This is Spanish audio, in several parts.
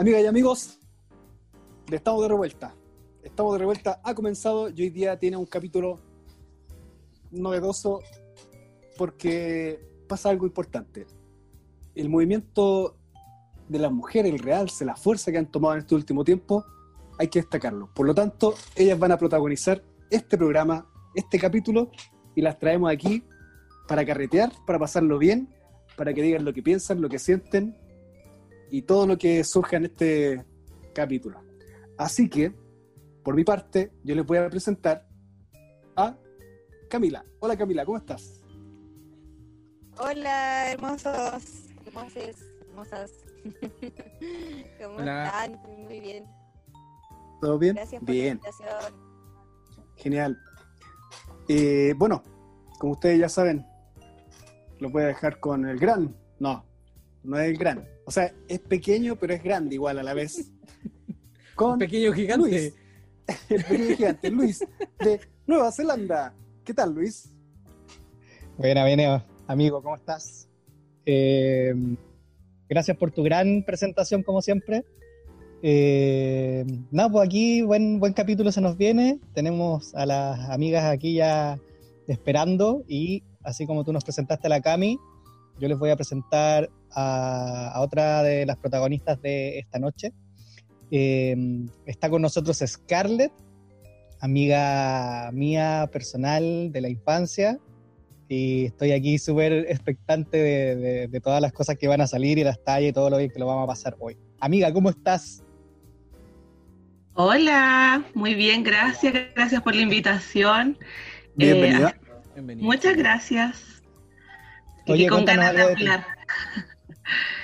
Amigas y amigos, estamos de revuelta. Estamos de revuelta, ha comenzado y hoy día tiene un capítulo novedoso porque pasa algo importante. El movimiento de las mujeres, el realce, la fuerza que han tomado en este último tiempo, hay que destacarlo. Por lo tanto, ellas van a protagonizar este programa, este capítulo, y las traemos aquí para carretear, para pasarlo bien, para que digan lo que piensan, lo que sienten y todo lo que surja en este capítulo. Así que, por mi parte, yo les voy a presentar a Camila. Hola Camila, ¿cómo estás? Hola, hermosos, hermosas, hermosas. ¿Cómo están? Muy bien. ¿Todo bien? Gracias por bien. la invitación. Genial. Eh, bueno, como ustedes ya saben, lo voy a dejar con el gran. No, no es el gran. O sea, es pequeño, pero es grande igual a la vez. Con Pequeño gigante. Luis. El pequeño gigante, Luis, de Nueva Zelanda. ¿Qué tal, Luis? Buena, bien, amigo, ¿cómo estás? Eh, gracias por tu gran presentación, como siempre. Eh, nada, pues aquí buen, buen capítulo se nos viene. Tenemos a las amigas aquí ya esperando y así como tú nos presentaste a la Cami, yo les voy a presentar a, a otra de las protagonistas de esta noche. Eh, está con nosotros Scarlett, amiga mía personal de la infancia, y estoy aquí súper expectante de, de- de todas las cosas que van a salir y las tallas y todo lo bien que lo vamos a pasar hoy. Amiga, ¿cómo estás? Hola, muy bien, gracias, gracias por la invitación. Bienvenida. Bienvenido. Muchas gracias. Oye, y con cuéntanos ganas de hablar.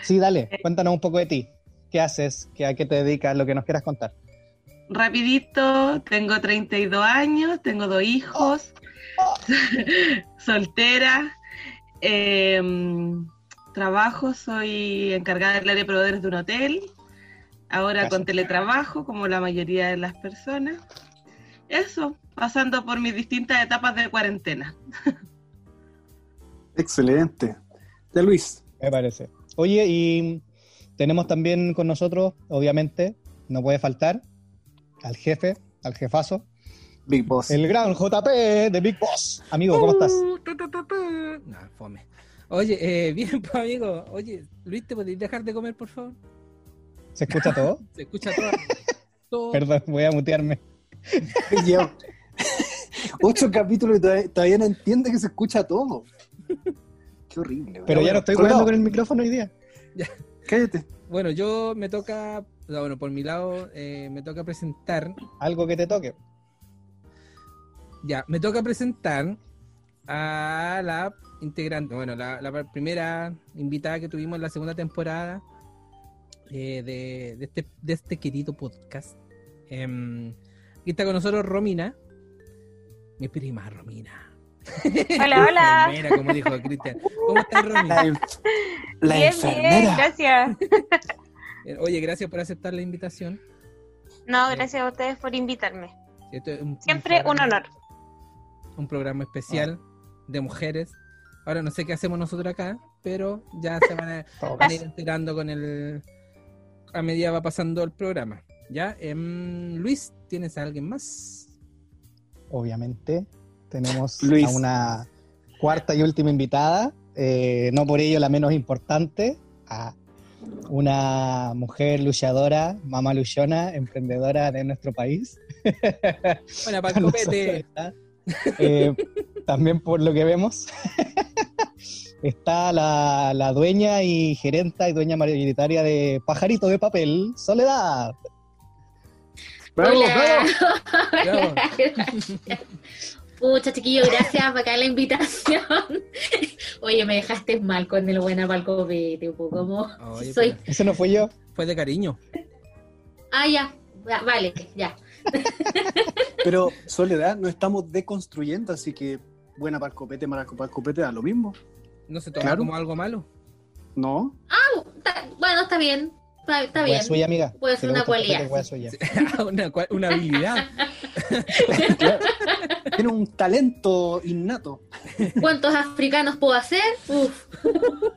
Sí, dale, cuéntanos un poco de ti. ¿Qué haces? ¿Qué, ¿A qué te dedicas? Lo que nos quieras contar. Rapidito, tengo 32 años, tengo dos hijos, soltera, em, trabajo, soy encargada del área de proveedores de un hotel, ahora con teletrabajo, como la mayoría de las personas. Eso, pasando por mis distintas etapas de cuarentena. Excelente. De Luis. Me parece. Oye, y tenemos también con nosotros, obviamente, no puede faltar, al jefe, al jefazo, Big Boss. el gran JP de Big Boss. Amigo, ¿cómo estás? Uh. No, fome. Oye, eh, bien, pues amigo. Oye, Luis, ¿te podéis dejar de comer, por favor? ¿Se escucha todo? Se escucha todo. todo. Perdón, voy a mutearme. Llevo Ocho capítulos y todavía, todavía no entiende que se escucha todo. Qué horrible. Pero ya no estoy jugando con el micrófono hoy día. Cállate. Bueno, yo me toca, bueno, por mi lado, eh, me toca presentar, Algo que te toque. ya, me toca presentar a la integrante, bueno, la, la primera invitada que tuvimos en la segunda temporada eh, de, de este, de este querido podcast. Em, aquí está con nosotros Romina, mi prima Romina. Hola, hola. Enfermera, como dijo Cristian. ¿Cómo estás, La, Romina? enf- la bien, enfermera. bien, gracias. Eh, Oye, gracias por aceptar la invitación. No, gracias a ustedes por invitarme. Esto es un- un Siempre un honor. un programa especial de mujeres. Ahora no sé qué hacemos nosotros acá, pero ya se van a, Todo van a ir enterando con el a medida va pasando el programa. ¿Ya? Em, Luis, ¿tienes a alguien más? Obviamente, tenemos Luis. a una cuarta y última invitada, eh, no por ello la menos importante, a una mujer luchadora, mamá luchona, emprendedora de nuestro país. Bueno, para Con el copete. nosotros está, eh, también por lo que vemos, está la, la dueña y gerenta y dueña mayoritaria de Pajarito de Papel, Soledad. Bravo, Hola. bravo. Bravo. Pucha, chiquillo, gracias por acá la invitación. Oye, me dejaste mal con el buena palcopete, como Oye, soy. Ese no fui yo. fue de cariño. Ah, ya, ya, vale, ya. Pero Soledad, no estamos deconstruyendo, así que buena para el copete, mala para el copete, da lo mismo. No se toma Claro. como algo malo. ¿No? Está- bueno, está bien, está, bien. suya, amiga. Puede ser una cualidad. una, una habilidad. Tiene un talento innato. ¿Cuántos africanos puedo hacer? Uf,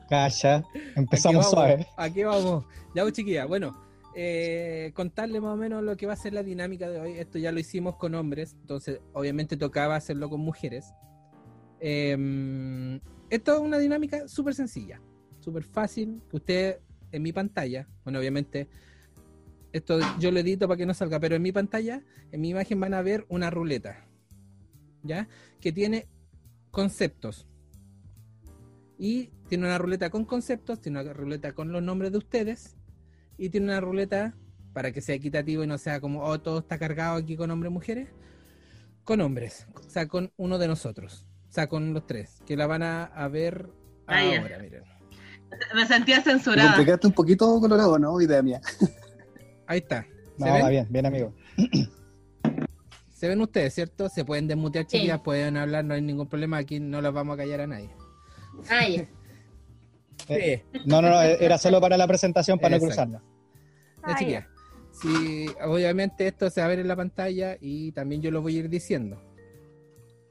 Calla, Aquí empezamos vamos, suave. Aquí vamos. Ya, pues, chiquilla. Bueno, eh, contarle más o menos lo que va a ser la dinámica de hoy. Esto ya lo hicimos con hombres, entonces obviamente tocaba hacerlo con mujeres. Em, esto es una dinámica súper sencilla, súper fácil, que usted en mi pantalla, bueno, obviamente esto yo lo edito para que no salga, pero en mi pantalla, en mi imagen van a ver una ruleta, ¿ya? Que tiene conceptos. Y tiene una ruleta con conceptos, tiene una ruleta con los nombres de ustedes y tiene una ruleta para que sea equitativo y no sea como, oh, todo está cargado aquí con hombres y mujeres, con hombres, o sea, con uno de nosotros, o sea, con los tres, que la van a, a ver Ah, ahora, miren. Me sentía Te censurada. complicaste un poquito, Colorado, ¿no? Idea mía. Ahí está. ¿Se, No, ven? va bien, bien, amigo. Se ven ustedes, ¿cierto? Se pueden desmutear, Sí. chiquillas, pueden hablar, no hay ningún problema, aquí no las vamos a callar a nadie. Ah, ya. Eh, Sí. No, no, no, era solo para la presentación, para no Exacto. cruzarnos. Ya, Ah, chiquillas. Sí, obviamente esto se va a ver en la pantalla y también yo lo voy a ir diciendo.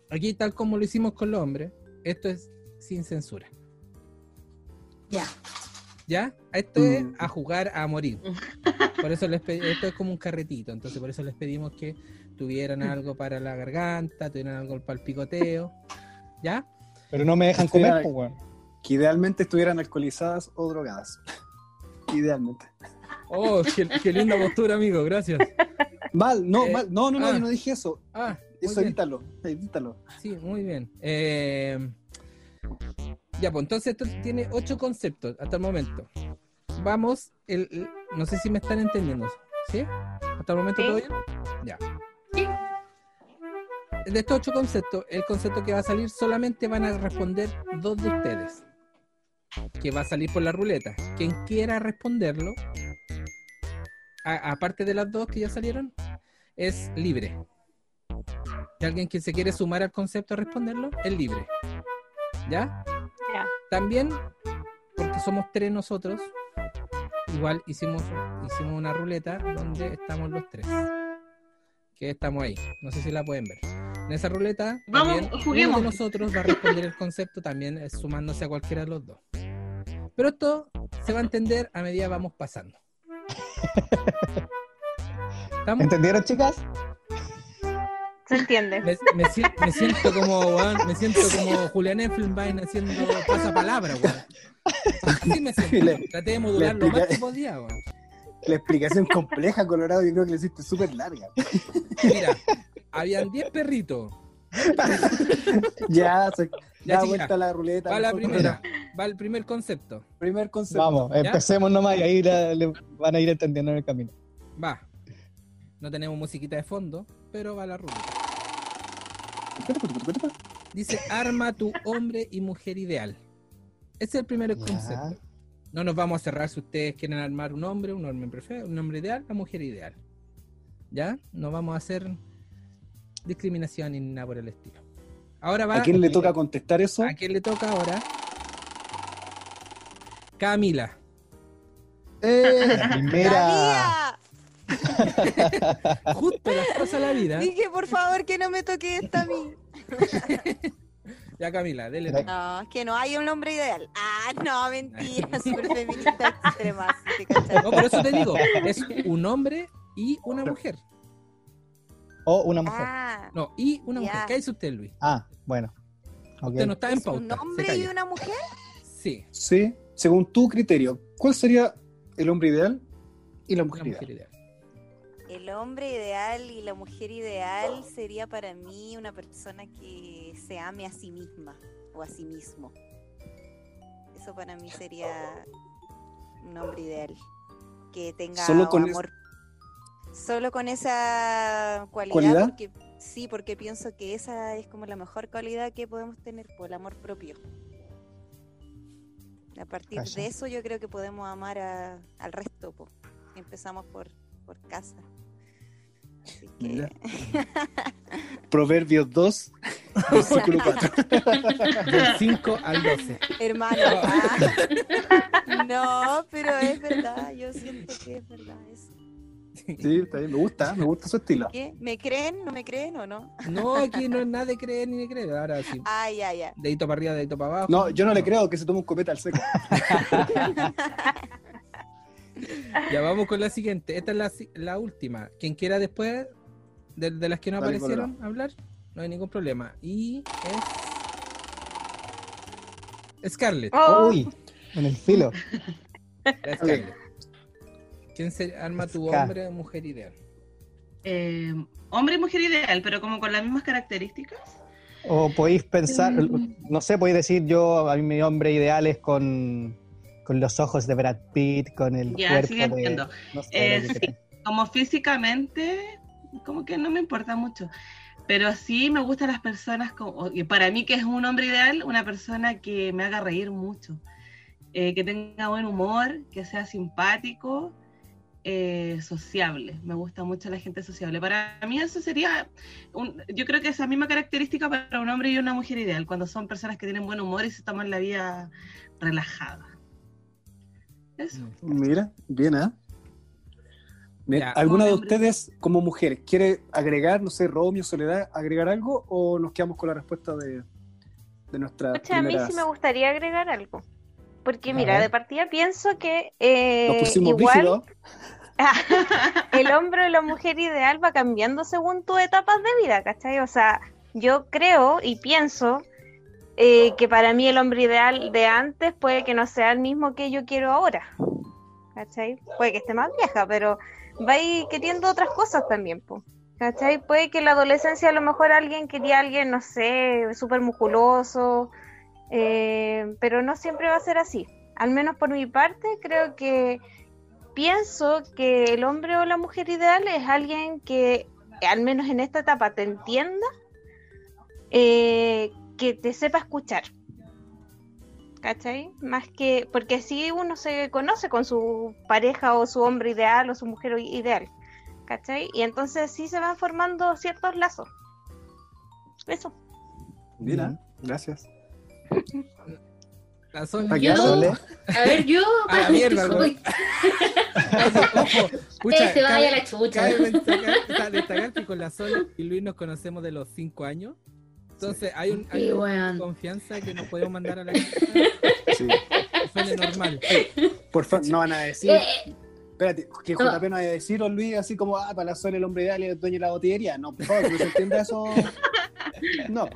Aquí, tal como lo hicimos con los hombres, esto es sin censura. Ya. ¿Ya? Esto es Mm. a jugar a morir. Por eso les pedí, esto es como un carretito, entonces por eso les pedimos que tuvieran algo para la garganta, tuvieran algo para el picoteo. ¿Ya? Pero no me dejan Sí, comer, pues, weón. Que idealmente estuvieran alcoholizadas o drogadas. Idealmente. Oh, qué, qué linda postura, amigo, gracias. Mal, no, Eh, mal. No, no, no, ah. yo no dije eso. Ah, Eso edítalo, edítalo. Sí, muy bien. Eh, ya, pues entonces esto tiene ocho conceptos hasta el momento. Vamos, el, el- no sé si me están entendiendo. ¿Sí? ¿Hasta el momento Sí. todo bien? Ya. Sí. De estos ocho conceptos, el concepto que va a salir solamente van a responder dos de ustedes. Que va a salir por la ruleta. Quien quiera responderlo, aparte de las dos que ya salieron, es libre. Y alguien que se quiere sumar al concepto a responderlo, es libre. ¿Ya? También, porque somos tres nosotros, igual hicimos, hicimos una ruleta donde estamos los tres. Que estamos ahí. No sé si la pueden ver. En esa ruleta, Vamos, también uno de nosotros va a responder el concepto también eh, sumándose a cualquiera de los dos. Pero esto se va a entender a medida que vamos pasando. ¿Estamos? ¿Entendieron, chicas? Se entiende. Me, me si- me siento como weón, me siento como Julián Effelbein haciendo pasapalabra, weón. Así me siento. Le- Traté de modular lo más que podía, weón. La explicación compleja, Colorado, yo creo que la hiciste súper larga. Mira, habían 10 perritos. Ya, se, Ya, da chica, vuelta la ruleta. Va la primera, va el primer concepto. Primer concepto. Vamos, empecemos nomás y ahí la- le van a ir entendiendo en el camino. Va. No tenemos musiquita de fondo, pero va la ruleta. Dice, arma tu hombre y mujer ideal. Ese es el primer concepto. No nos vamos a cerrar si ustedes quieren armar un hombre, un hombre perfecto, un hombre ideal, una mujer ideal. ¿Ya? No vamos a hacer discriminación ni nada por el estilo. Ahora va. ¿A quién le toca contestar eso? ¿A quién le toca ahora? Camila. Eh, La primera. ¡La Justo las cosas de la vida. Dije, por favor, que no me toque esta a mí. Ya, Camila, dele. No, es que no hay un hombre ideal. Ah, no, mentira, súper feminista extrema. No, por eso te digo, es un hombre y una mujer. O una mujer. Ah, No, y una mujer. Ya. ¿Qué dice usted, Luis? Ah, bueno. Ok. Usted no está en ¿es un pauta. se hombre y una mujer? Sí, sí, según tu criterio, ¿cuál sería el hombre ideal y la mujer mujer ideal? ideal. El hombre ideal y la mujer ideal sería para mí una persona que se ame a sí misma o a sí mismo. Eso para mí sería un hombre ideal. Que tenga Solo con es- amor. Solo con esa cualidad, ¿Cualidad? porque sí, porque pienso que esa es como la mejor cualidad que podemos tener, por el amor propio. A partir Calla. de eso yo creo que podemos amar a- al resto. po. Empezamos por, por casa. Así que- Mira. Proverbios 2, versículo 4. Del 5 al 12. Hermano, ah. no, pero es verdad, yo siento que es verdad eso. Sí, está bien, me gusta, me gusta su estilo. ¿Qué? ¿Me creen? ¿No me creen o no? No, aquí no es nada de creer ni de creer. Ahora sí. Ah, ya, ya. Dedito para arriba, dedito para abajo. No, yo no le creo que se tome un copete al seco. Ya vamos con la siguiente. Esta es la, la última. Quien quiera después de, de las que no Dale, aparecieron hablar, no hay ningún problema. Y es. Scarlett. Oh, Uy, en el filo. La Scarlett. ¿Quién se arma tu hombre o mujer ideal? Eh, hombre y mujer ideal, pero como con las mismas características. O podéis pensar, no sé, podéis decir yo, a mí mi hombre ideal es con, con los ojos de Brad Pitt, con el Ya, cuerpo sí, de... no sé, Eh, sí. Como físicamente, como que no me importa mucho. Pero sí me gustan las personas, como, para mí que es un hombre ideal, una persona que me haga reír mucho, eh, que tenga buen humor, que sea simpático, eh, sociable. Me gusta mucho la gente sociable. Para mí eso sería, un- yo creo que esa misma característica para un hombre y una mujer ideal, cuando son personas que tienen buen humor y se toman la vida relajada. Eso. Mira, bien, ¿eh? Mira, Ya. ¿Alguna de ustedes, como mujeres, quiere agregar, no sé, Romeo, Soledad, agregar algo o nos quedamos con la respuesta de, de nuestra a mí sí me gustaría agregar algo. Porque mira, de partida pienso que eh, Nos pusimos igual rígidos. el hombre o la mujer ideal va cambiando según tus etapas de vida, ¿cachai? O sea, yo creo y pienso eh, que para mí el hombre ideal de antes puede que no sea el mismo que yo quiero ahora, ¿cachai? Puede que esté más vieja, pero va a ir queriendo otras cosas también, po, ¿cachai? Puede que en la adolescencia a lo mejor alguien quería a alguien, no sé, súper musculoso, eh, pero no siempre va a ser así. Al menos por mi parte, creo que pienso que el hombre o la mujer ideal es alguien que, al menos en esta etapa, te entienda, eh, que te sepa escuchar. ¿Cachai? Más que, porque así uno se conoce con su pareja o su hombre ideal o su mujer ideal. ¿Cachai? Y entonces sí se van formando ciertos lazos. Eso. Mira, gracias. La Sol. ¿Para qué Yo-? A ver, yo. A la mierda, güey. Ojo, pucha, se vaya cabe- la chucha. destacar que con la Sol y Luis nos conocemos de los 5 años. Entonces hay, un, hay Sí, una confianza que nos podemos mandar a la casa. Sí. Normal. Por favor, no van a decir, Eh, espérate, que No. JP no vaya a decir, o Luis, así como, ah, para la Sol el hombre ideal y el dueño de la botillería. No, por favor, no se entienda eso. No,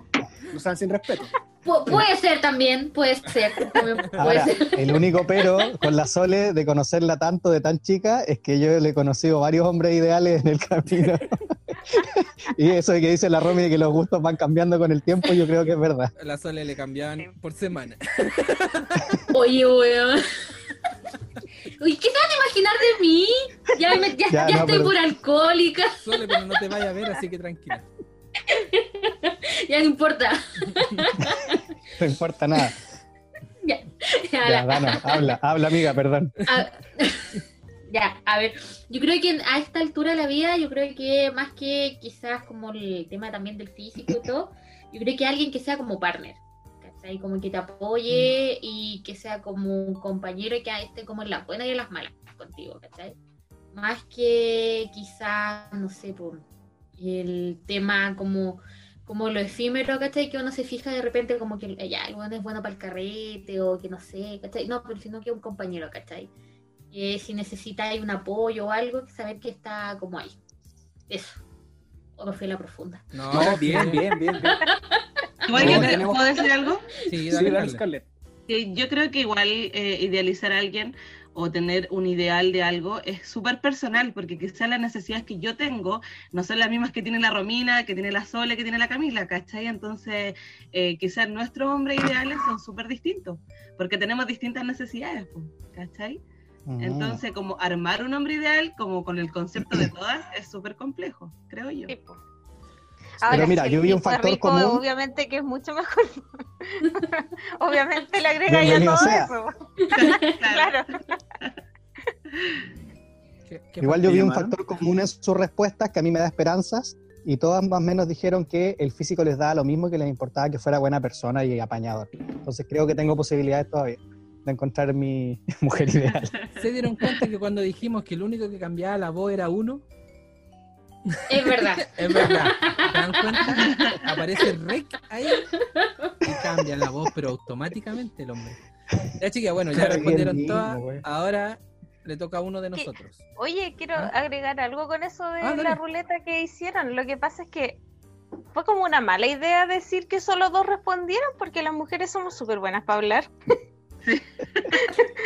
no sean sin respeto. pu- puede ser también, puede ser. Puede Ahora, ser. el único pero con la Sole de conocerla tanto de tan chica es que yo le he conocido varios hombres ideales en el camino. y eso de que dice la Romy de que los gustos van cambiando con el tiempo, yo creo que es verdad. A la Sol le cambiaban por semana. Oye, weón. Uy, ¿qué te vas a imaginar de mí? Ya, me- ya, Ya, ya no, estoy pero- por alcohólica, Sole, pero no te vaya a ver, así que tranquila. ya no importa. No importa nada. Ya, ya, habla, habla amiga, perdón. a- ya, a ver, yo creo que a esta altura de la vida, yo creo que más que quizás como el tema también del físico y todo, yo creo que alguien que sea como partner, ¿cachai? Como que te apoye y que sea como un compañero y que esté como en las buenas y en las malas contigo, ¿cachai? Más que quizás, no sé, por el tema como como lo efímero, ¿cachai? Que uno se fija de repente como que ya, el bueno es bueno para el carrete o que no sé, ¿cachai? No, pero sino que un compañero, ¿cachai? Que si necesitáis un apoyo o algo, saber que está como ahí. Eso. O me fui a la profunda. No, bien, bien, bien, bien. Igual No, yo creo- tenemos- ¿puedo decir algo? Sí, Sí, dale, dale, dale. Scarlett. Sí, yo creo que igual eh, idealizar a alguien o tener un ideal de algo es súper personal, porque quizás las necesidades que yo tengo no son las mismas que tiene la Romina, que tiene la Sole, que tiene la Camila, ¿cachai? Entonces, eh, quizás nuestros hombres ideales son súper distintos, porque tenemos distintas necesidades, ¿cachai? Mm. Entonces, como armar un hombre ideal, como con el concepto de todas, es súper complejo, creo yo. Sí. Pero mira, si yo vi un factor rico, común. Obviamente que es mucho mejor. obviamente le agrega ya todo sea. eso. Claro. Claro. ¿Qué- qué Igual yo vi un factor común en sus respuestas que a mí me da esperanzas y todas más o menos dijeron que el físico les daba lo mismo que les importaba que fuera buena persona y apañador. Entonces creo que tengo posibilidades todavía de encontrar mi mujer ideal. ¿Se dieron cuenta que cuando dijimos que el único que cambiaba la voz era uno? Es verdad. Es verdad. ¿Se dan cuenta? Aparece rec ahí y cambia la voz, pero automáticamente el hombre. Ya chiquilla, bueno, ya respondieron todas. Ahora le toca a uno de nosotros. Oye, quiero ¿Ah? agregar algo con eso de Ah, la ruleta que hicieron. Lo que pasa es que fue como una mala idea decir que solo dos respondieron porque las mujeres somos súper buenas para hablar. Esa fue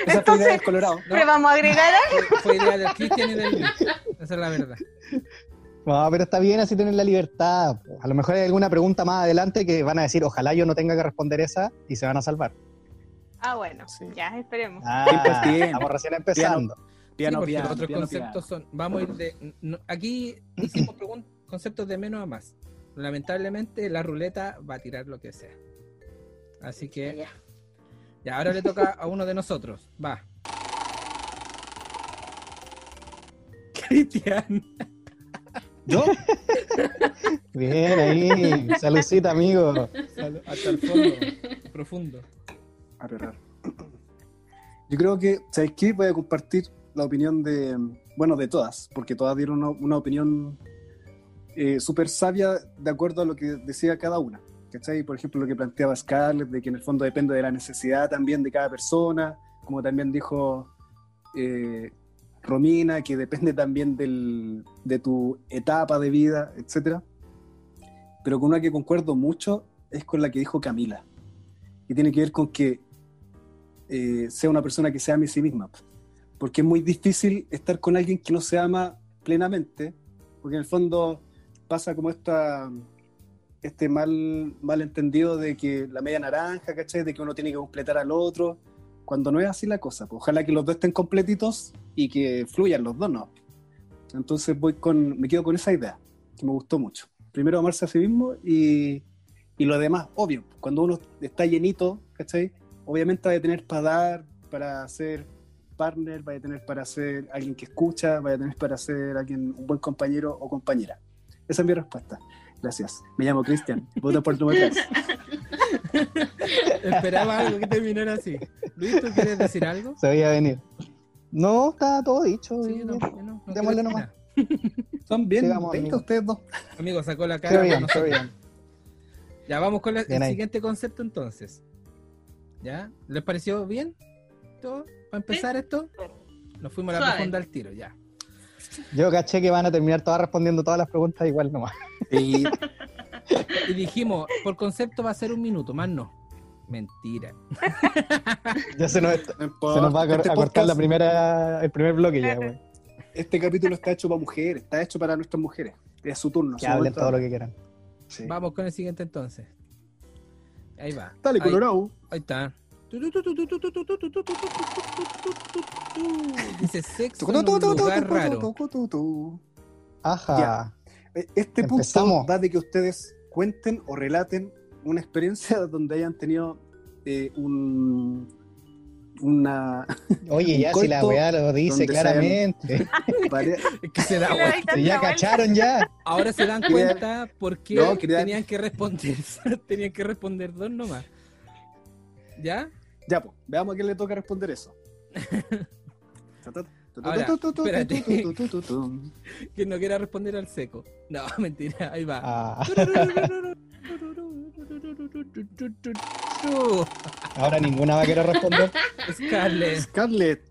idea Entonces, del Colorado. No. ¿Le vamos a agregar algo? Fue, fue idea del Cristian y del Luis. Esa es la verdad. No, pero está bien así tener la libertad. A lo mejor hay alguna pregunta más adelante que van a decir, ojalá yo no tenga que responder esa y se van a salvar. Ah, bueno, Sí. ya, esperemos. Ah, Tiempo, tiempo. estamos recién empezando. Sí, Piano, piano, los otros piano, conceptos piano. son. Vamos a ir de. no- aquí hicimos conceptos de menos a más. Lamentablemente, la ruleta va a tirar lo que sea. Así que. Ya. Ya, ahora le toca a uno de nosotros. Va. Cristian. ¿Yo? Bien, ahí. Saludcita, amigo. Hasta el fondo. profundo. A perrar. Yo creo que, ¿sabéis qué? Voy a compartir la opinión de, bueno, de todas, porque todas dieron una, una opinión eh, súper sabia de acuerdo a lo que decía cada una. ¿Cachai? Por ejemplo, lo que planteaba Scarlett, de que en el fondo depende de la necesidad también de cada persona, como también dijo eh, Romina, que depende también del, de tu etapa de vida, etc. Pero con una que concuerdo mucho es con la que dijo Camila, y tiene que ver con que eh, sea una persona que se ame a sí misma. Porque es muy difícil estar con alguien que no se ama plenamente, porque en el fondo pasa como esta, este mal, mal entendido de que la media naranja, ¿cachai? De que uno tiene que completar al otro, cuando no es así la cosa. Pues ojalá que los dos estén completitos y que fluyan los dos, ¿no? Entonces voy con, me quedo con esa idea, que me gustó mucho. Primero amarse a sí mismo y, y lo demás, obvio, cuando uno está llenito, ¿cachai? Obviamente va a tener para dar, para ser partner, vaya a tener para ser alguien que escucha, vaya a tener para ser alguien, un buen compañero o compañera. Esa es mi respuesta. Gracias. Me llamo Cristian. Voto por número 3. Esperaba algo que terminara así. Luis, ¿tú quieres decir algo? Se veía venir. No, está todo dicho. Sí, no, no, no Démosle nomás. Son bien amigo. ustedes dos. Amigo, sacó la cara. bien, bien. Ya vamos con la- Bien el ahí. siguiente concepto entonces. ¿Ya? ¿Les pareció bien? ¿Todo? ¿Para empezar esto? Nos fuimos a la Suave. profunda al tiro, ya. Yo caché que van a terminar todas respondiendo todas las preguntas igual nomás. Y Y dijimos, por concepto va a ser un minuto, más no. Mentira. Ya se nos, no importa, se nos va a, este a cortar la primera, el primer bloque ya, güey. Este capítulo está hecho para mujeres, está hecho para nuestras mujeres. Es su turno. Que su hablen momento. todo lo que quieran. Sí. Vamos con el siguiente entonces. Ahí va. Dale, Ahí- Colorado. Ahí está. Dice sexo en un lugar raro. Ajá. Este punto va de que ustedes cuenten o relaten una experiencia donde hayan tenido eh, un, una Oye, Un ya si la weá lo dice claramente. pare- Es que se da. Si ya cacharon ya. Ahora se dan cuenta por qué No, tenían que responder. tenían que responder dos nomás. ¿Ya? Ya, pues, veamos a quién le toca responder eso. Ahora, espérate. Quien no quiera responder al seco. No, mentira, ahí va. Ah, ahora ninguna va a querer responder. Scarlett. Scarlett,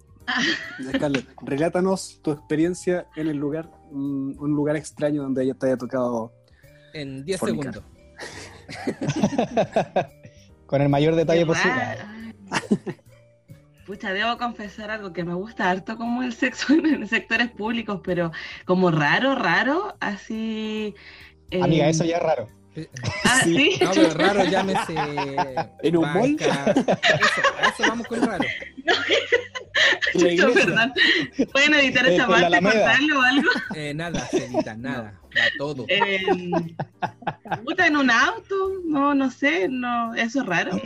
Scarlett, relátanos tu experiencia en el lugar, mm, un lugar extraño donde ella te haya tocado. En 10 Fornicar. segundos. Con el mayor detalle posible. Pucha, debo confesar algo que me gusta harto como el sexo en sectores públicos, pero como raro, raro, así. eh, Amiga, eso ya es raro. Ah, sí. No, pero raro, llámese. ¿En un mall? Eso, a eso vamos con raro. En la Chucho, perdón. ¿Pueden editar esa parte, cortarlo o algo? Eh, nada, se edita, nada. Va todo. Eh, puta, en un auto, no, no sé, no, eso es raro.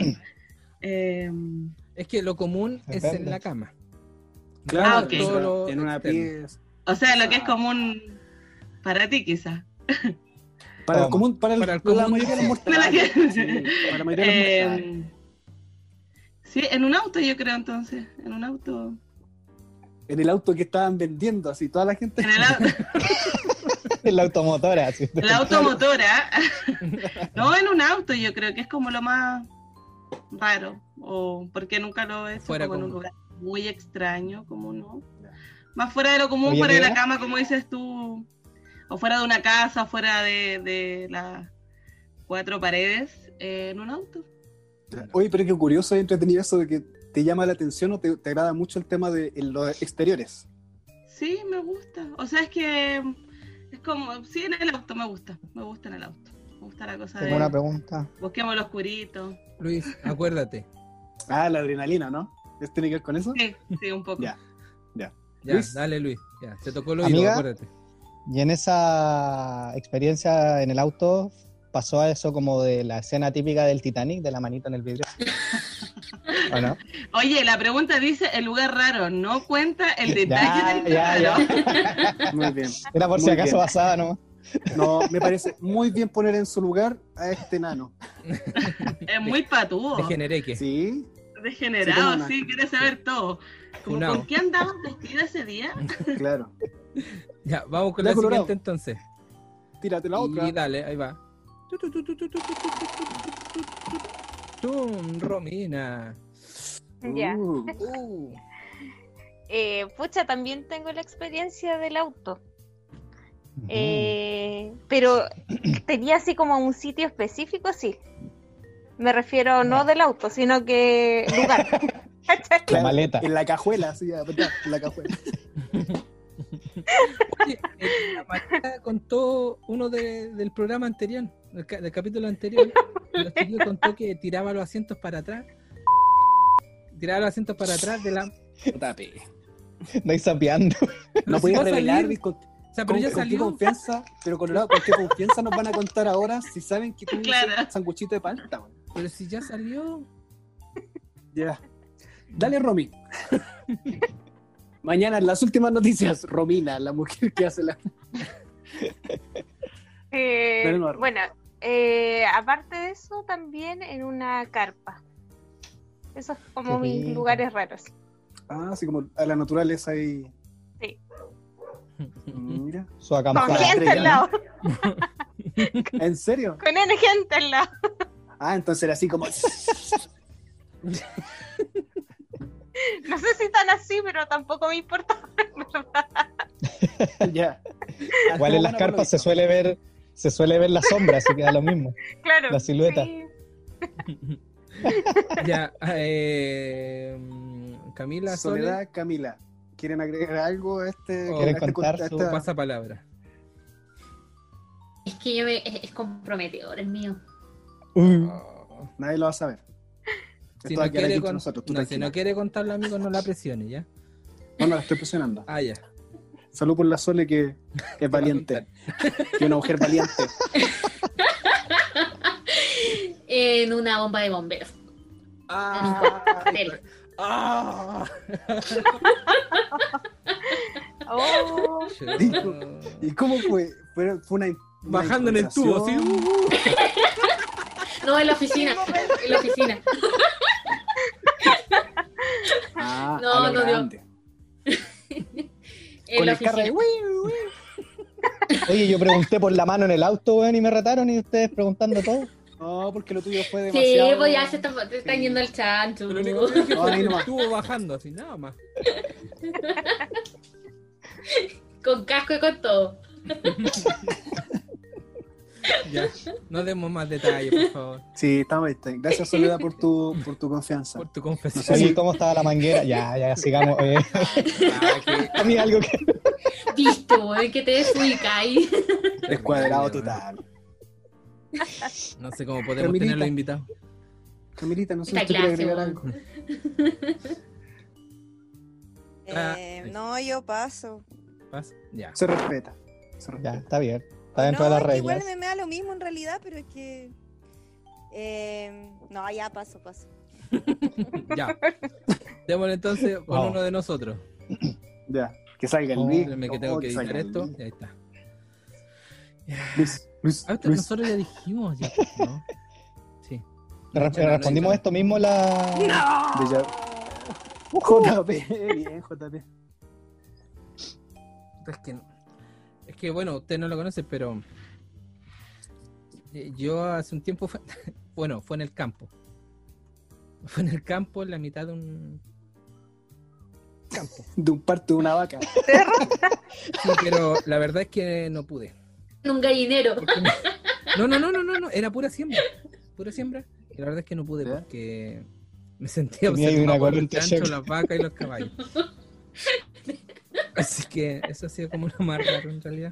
Eh, Es que lo común es en la cama. Claro, Ah, ok. o sea, Todo en una pieza. o sea, lo que es común para ti, quizás. Para el Toma. común, para, el- Para el la común, mayoría de los mortales. Sí, para la mayoría de los mortales. Eh, sí, en un auto yo creo entonces, en un auto. En el auto que estaban vendiendo, así, toda la gente. En el, au- En la automotora. así. la automotora. no, en un auto yo creo que es como lo más raro. O porque nunca lo he hecho Fuera como en un común. lugar muy extraño, como no. Más fuera de lo común, fuera de la cama, como dices tú. O fuera de una casa, fuera de, de las cuatro paredes, eh, en un auto. Oye, pero qué curioso y entretenido eso de que te llama la atención o te, te agrada mucho el tema de los exteriores. Sí, me gusta. O sea, es que es como, sí, en el auto me gusta. Me gusta en el auto. Me gusta la cosa Tengo una de pregunta. busquemos lo oscurito. Luis, acuérdate. Ah, la adrenalina, ¿no? ¿Esto tiene que ver con eso? Sí, sí, un poco. Ya. Ya. Ya, Luis. dale Luis. Ya, te tocó oído, Amiga. acuérdate. Y en esa experiencia en el auto, ¿pasó a eso como de la escena típica del Titanic, de la manita en el vidrio? Oye, la pregunta dice el lugar raro, no cuenta el detalle del Ya, ya. Muy bien. Era por si acaso bien. pasaba, ¿no? No, me parece muy bien poner en su lugar a este nano. Es muy patudo. Degeneré que. Sí, Degenerado, Sí, quiere saber todo. Como. ¿Con qué andabas vestida ese día? claro. Ya, vamos con Ya, la Colorado. siguiente entonces. Tírate la otra. Y dale, ahí va. Tum, Romina. Ya. Uh, Uh, Eh, pucha, también tengo la experiencia del auto. Eh, pero tenía así como un sitio específico, sí. Me refiero no del auto, sino que lugar. La maleta. En la cajuela, sí, en la cajuela. Oye, eh, la María contó uno de- del programa anterior, del, ca- del capítulo anterior. Los chicos contó que tiraba los asientos para atrás. Tiraba los asientos para atrás de la. Tape. No sapeando. No si puedes va a revelar con, O sea, pero con- ya con qué salió. confianza, pero Colorado, con qué confianza nos van a contar ahora si saben que tú Claro. hiciste sanguchito de palta. weón? Pero si ya salió. Ya. Dale, Romy. Mañana en las últimas noticias, Romina, la mujer que hace la. Eh, bueno, eh, aparte de eso, también en una carpa. Esos es como Qué mis rico. lugares raros. Ah, así como a la naturaleza ahí. Sí. Mira. Su Con gente estrella, al lado, ¿En serio? con N gente al lado. Ah, entonces era así como. No sé si tan así, pero tampoco me importa. ya. Igual en las carpas se suele ver, se suele ver la sombra, así que da lo mismo. Claro. La silueta. sí. Ya, eh, Camila, Soledad, Soledad, Camila. ¿Quieren agregar algo a este, ¿Quieren a este contar su esta- pasa palabra. Es que yo me, es, es comprometedor el mío. Uh, Oh. Nadie lo va a saber. Si no, quiere con- nosotros. tú no, si tranquila. no quiere contarlo, amigo, no la presione, ¿ya? No, no, la estoy presionando. Ah, ya. Salud por la Sole que es valiente. Que una mujer valiente. En una bomba de bomberos. Ah, ah. Oh, ¿Y cómo fue? Fue, una, una Bajando en el tubo, sí. uh, uh. No, en la oficina. En la oficina. Ah, No, a lo no dio. grande. Con la el carro de. Oye, yo pregunté por la mano en el auto, weón, y me retaron y ustedes preguntando todo. No, porque lo tuyo fue Sí, demasiado. pues ya se están, te están Sí. yendo al chancho. Pero único que No, fue nomás. estuvo bajando, así, nada más. Con casco y con todo. Ya, no demos más detalles, por favor. Sí, estamos bien. Gracias, Soledad, por tu, por tu confianza. Por tu confesión. Oye, ¿cómo estaba la manguera? Ya, ya, sigamos. eh. Ah, A mí algo que... Viste, weón, que te desubicáis. Descuadrado total. No sé cómo podemos Camilita. tenerlo invitado. Camilita, no sé si Esta usted quiere clase, agregar algo. Ah, Eh, ahí. no, yo paso. Ya. Se respeta. Se Ya, respeta. está bien. Está dentro no, de las que igual reglas. me, me da lo mismo en realidad, pero es que. eh, no, ya paso, paso. Ya. Démosle entonces con Vamos. uno de nosotros. Ya. Que salga el Luis. Que tengo que editar esto. Ahí está. Luis, Luis, Ah, Luis. nosotros ya dijimos, ya, ¿no? Sí. Re- No, no, respondimos no. esto mismo la... De ya- JP, bien, JP. Es que, es que bueno, usted no lo conoce, pero eh, yo hace un tiempo, fue- bueno, fue en el campo. Fue en el campo, en la mitad de un... campo. De un parto de una vaca. Sí, pero la verdad es que no pude. Un gallinero. No, no, no, no, no, no, era pura siembra. Pura siembra. Y la verdad es que no pude porque me sentía observado una por chanchos, shock. las vacas y los caballos. Así que eso ha sido como lo más raro en realidad.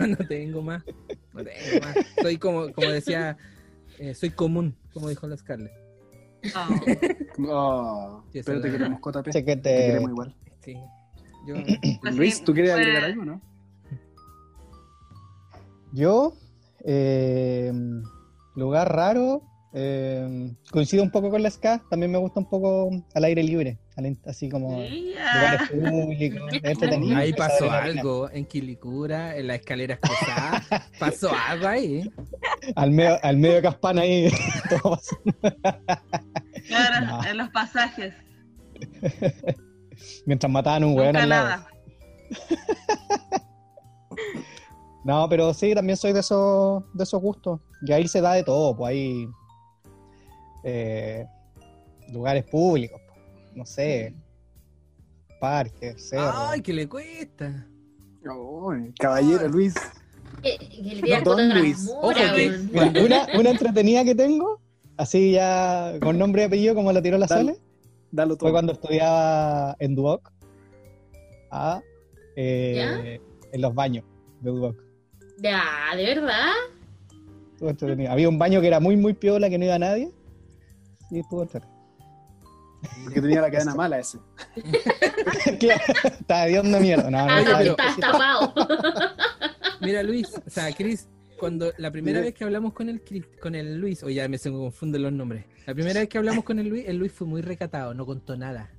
No, no tengo más. No tengo más. Soy como, como decía, eh, soy común, como dijo la Scarlett. Oh, Sí, pero te queremos, JP. Sé que Te te- queremos igual. Sí. Yo, así, Luis, ¿tú quieres pues, agregar algo, no? Yo, eh, lugar raro, eh, coincido un poco con la ska, también me gusta un poco al aire libre, al así como lugares públicos, entretenido. ahí pasó algo en Quilicura, en las escaleras cruzadas. Pasó algo ahí. Al medio, al medio de Caspana ahí, todo pasó. Claro, No. en los pasajes. mientras mataban a un weón al lado. No, pero sí, también soy de esos, de esos gustos. Y ahí se da de todo, pues hay eh, lugares públicos, no sé, parques, cerros. Ay, que le cuesta. Oh, caballero, Luis. Que, que le tira el Don botón a la Luis. mura, Ojo que- weón. Mira, una, una entretenida que tengo, así ya con nombre y apellido como la tiró la Dale. Sole, Dalo todo. fue cuando estudiaba en Duoc, ah, eh, en los baños de Duoc. Ya, ¿de verdad? Había un baño que era muy, muy piola, que no iba nadie, y estuvo entretenido. Porque tenía la cadena mala ese. Claro, Estaba de onda mierda. No, no, Ah, no, estás tapado. Mira, Luis, o sea, Chris, cuando la primera vez que hablamos con el Chris- con el Luis, o ya me se me confunden los nombres. La primera vez que hablamos con el Luis, el Luis fue muy recatado, no contó nada.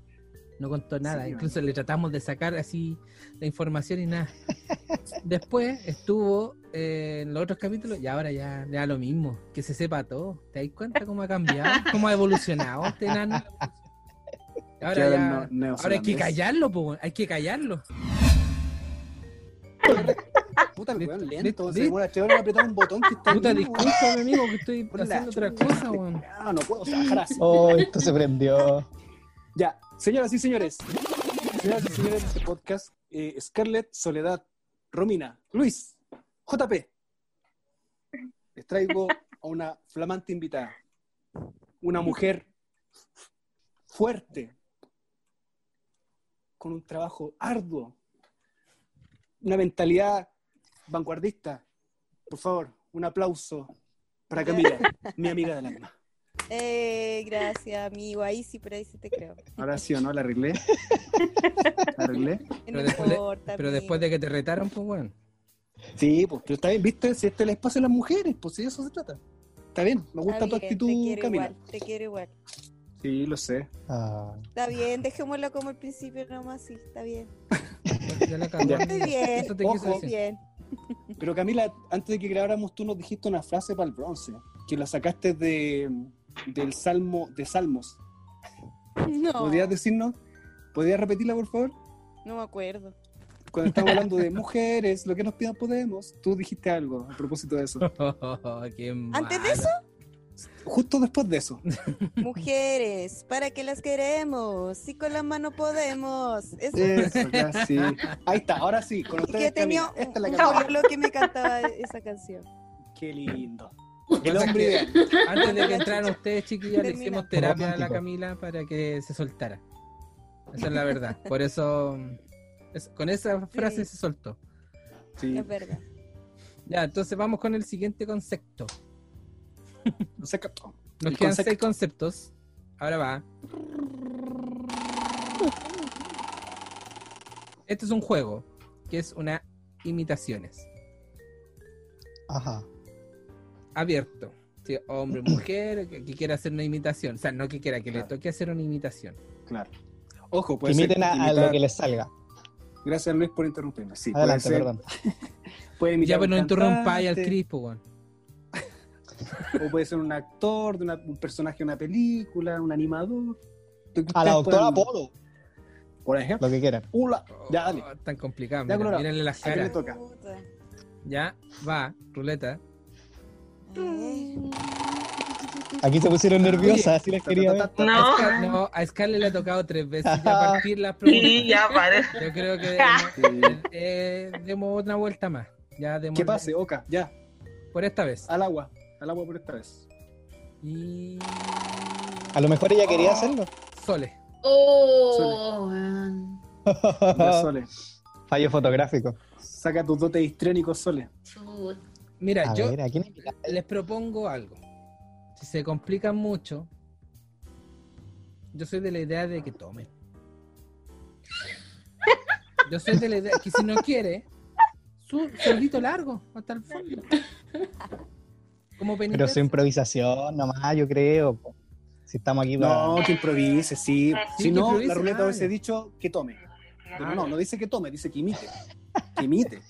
No contó nada, Sí, incluso le tratamos de sacar así la información y nada. Después estuvo eh, en los otros capítulos y ahora ya, ya lo mismo, que se sepa todo. ¿Te das cuenta cómo ha cambiado? ¿Cómo ha evolucionado este enano? Ahora, ya- no- ahora hay que callarlo, po, hay que callarlo. Puta, el weón lento. Se un botón que está Puta, discúlpame, amigo, que estoy haciendo otra cosa, weón. Ah, no puedo trabajar así. Oh, esto se prendió. Ya, señoras y señores. Señoras y señores de este podcast, eh, Scarlett, Soledad, Romina, Luis, JP. Les traigo a una flamante invitada. Una mujer fuerte, con un trabajo arduo, una mentalidad vanguardista. Por favor, un aplauso para Camila, mi amiga del alma. Eh, gracias, amigo. Ahí sí, pero ahí sí te creo. Ahora sí o no, la arreglé. La arreglé. No Pero después de- importa, Pero amigo. después de que te retaron, pues bueno. Sí, pues, pero está bien, ¿viste? Si este es el espacio de las mujeres, pues si de eso se trata. Está bien, me gusta tu actitud, te quiero Camila. igual, te quiero igual. Sí, lo sé. Ah, Está bien, dejémoslo como al principio nomás, sí, está bien. Ya la. Estoy bien, Eso te quiso Ojo. bien. Pero Camila, antes de que grabáramos, tú nos dijiste una frase para el bronce, que la sacaste de, del Salmo, de Salmos. No, ¿Podrías decirnos? ¿Podrías repetirla, por favor? no me acuerdo. Cuando estamos hablando de mujeres, lo que nos pidan podemos, tú dijiste algo a propósito de eso. Qué Antes de eso, Justo después de eso. mujeres, ¿para qué las queremos? Si con la mano podemos. Eso. Eso, ya, sí. Ahí está, ahora sí, con ustedes, que tenía. Esta es la un que me cantaba esa canción. Qué lindo. El hombre ideal. Antes de que entraran ustedes, chiquillas, le hicimos terapia a la. Camila para que se soltara. Esa es la verdad. Por eso, es- con esa frase se soltó. Sí, Es verdad. Ya, entonces vamos con el siguiente concepto. no se captó. Nos El quedan concepto. seis conceptos. Ahora va. Este es un juego que es una imitaciones. ajá. Abierto. Sí, hombre, mujer, que, que quiera hacer una imitación. O sea, no que quiera, que le toque hacer una imitación. Claro. Ojo, Que puede ser imiten a, a imitar- lo que les salga. Gracias Luis por interrumpirme. Sí, Adelante, puede ser, perdón. Ya, puede imitar pero no un interrumpáis al Crispo, weón. O puede ser un actor, de una- un personaje de una película, un animador. Que A la doctora puedan- Polo, Por ejemplo. lo que quieran. Hola. Ya, dale. Oh, tan complicado. Ya, Mira, las ¿A quién le caras. toca? Ya, va, ruleta. Eh. Aquí se pusieron nerviosas, si les quería ver. A No. Scar- no, a Scarlett le ha tocado tres veces ya partir las preguntas. Sí, ya parece. Yo creo que eh, demos otra vuelta más. Ya demos Que pase, Oka, ya, por esta vez. al agua, al agua por esta vez. Y A lo mejor ella quería hacerlo. Sole. Oh, Sole. Fallo fotográfico. Saca tus dotes histriónicos, Sole. Chut. Mira, A yo ver, ¿a quién invitaste? les propongo algo. Si se complican mucho, yo soy de la idea de que tomen. Yo soy de la idea que si no quiere, su solito largo hasta el fondo. Como Pero su improvisación nomás, yo creo. Si estamos aquí para... No, que improvise, sí. Sí, si no, improvise, la ruleta hubiese dicho que tome. Pero no, no dice que tome, dice que imite. Que imite.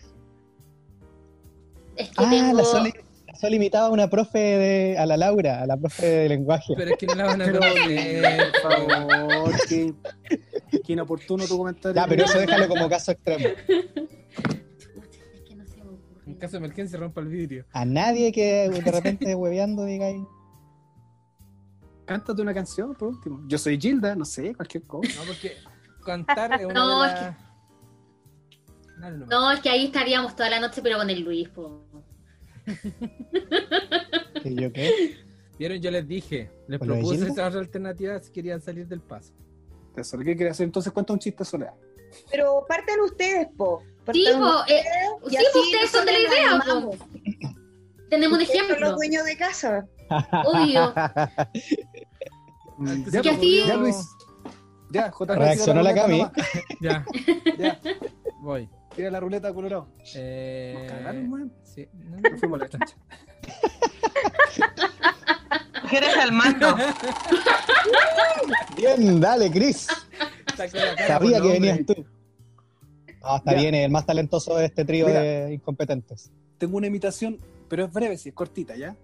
Es que Ah, tengo. la Sol, la Sol imitaba a una profe de, a la Laura, a la profe de lenguaje. Pero es que no la van a Pero, conocer. Por favor, que, que inoportuno tu comentario. Ya, pero eso déjalo como caso extremo. Chucha, es que no se me ocurre. En caso de emergencia rompa el vidrio. A nadie que de repente hueveando diga ahí. Cántate una canción, por último. Yo soy Gilda, no sé, cualquier cosa. No, porque cantar es una No, de es nomás. No, es que ahí estaríamos toda la noche, pero con el Luis, po. ¿Que yo qué? Vieron, yo les dije, les ¿Con lo de propuse Gilda? esa otra alternativa si querían salir del paso. Eso, ¿qué quieres hacer? Entonces cuenta un chiste, Soledad. Pero parten ustedes, po. Sí, po, eh, y sí, po, ustedes son de la idea, po. Tenemos un Ustedes son ejemplo. los dueños de casa. Obvio. Antes Ya, que se así- ya, podía- Luis. Ya, J. Reaccionó la Cami. Ya, Ya, voy. Tira la ruleta colorado. Eh, Nos cagaron, weón. sí, no, Nos fuimos a la chancha. Mujeres al mando. Bien, dale, Chris. Sabía que venías tú. Ah, está Ya. bien, es el más talentoso de este trío Mira. de incompetentes. Tengo una imitación, pero es breve, sí, es cortita, ¿ya?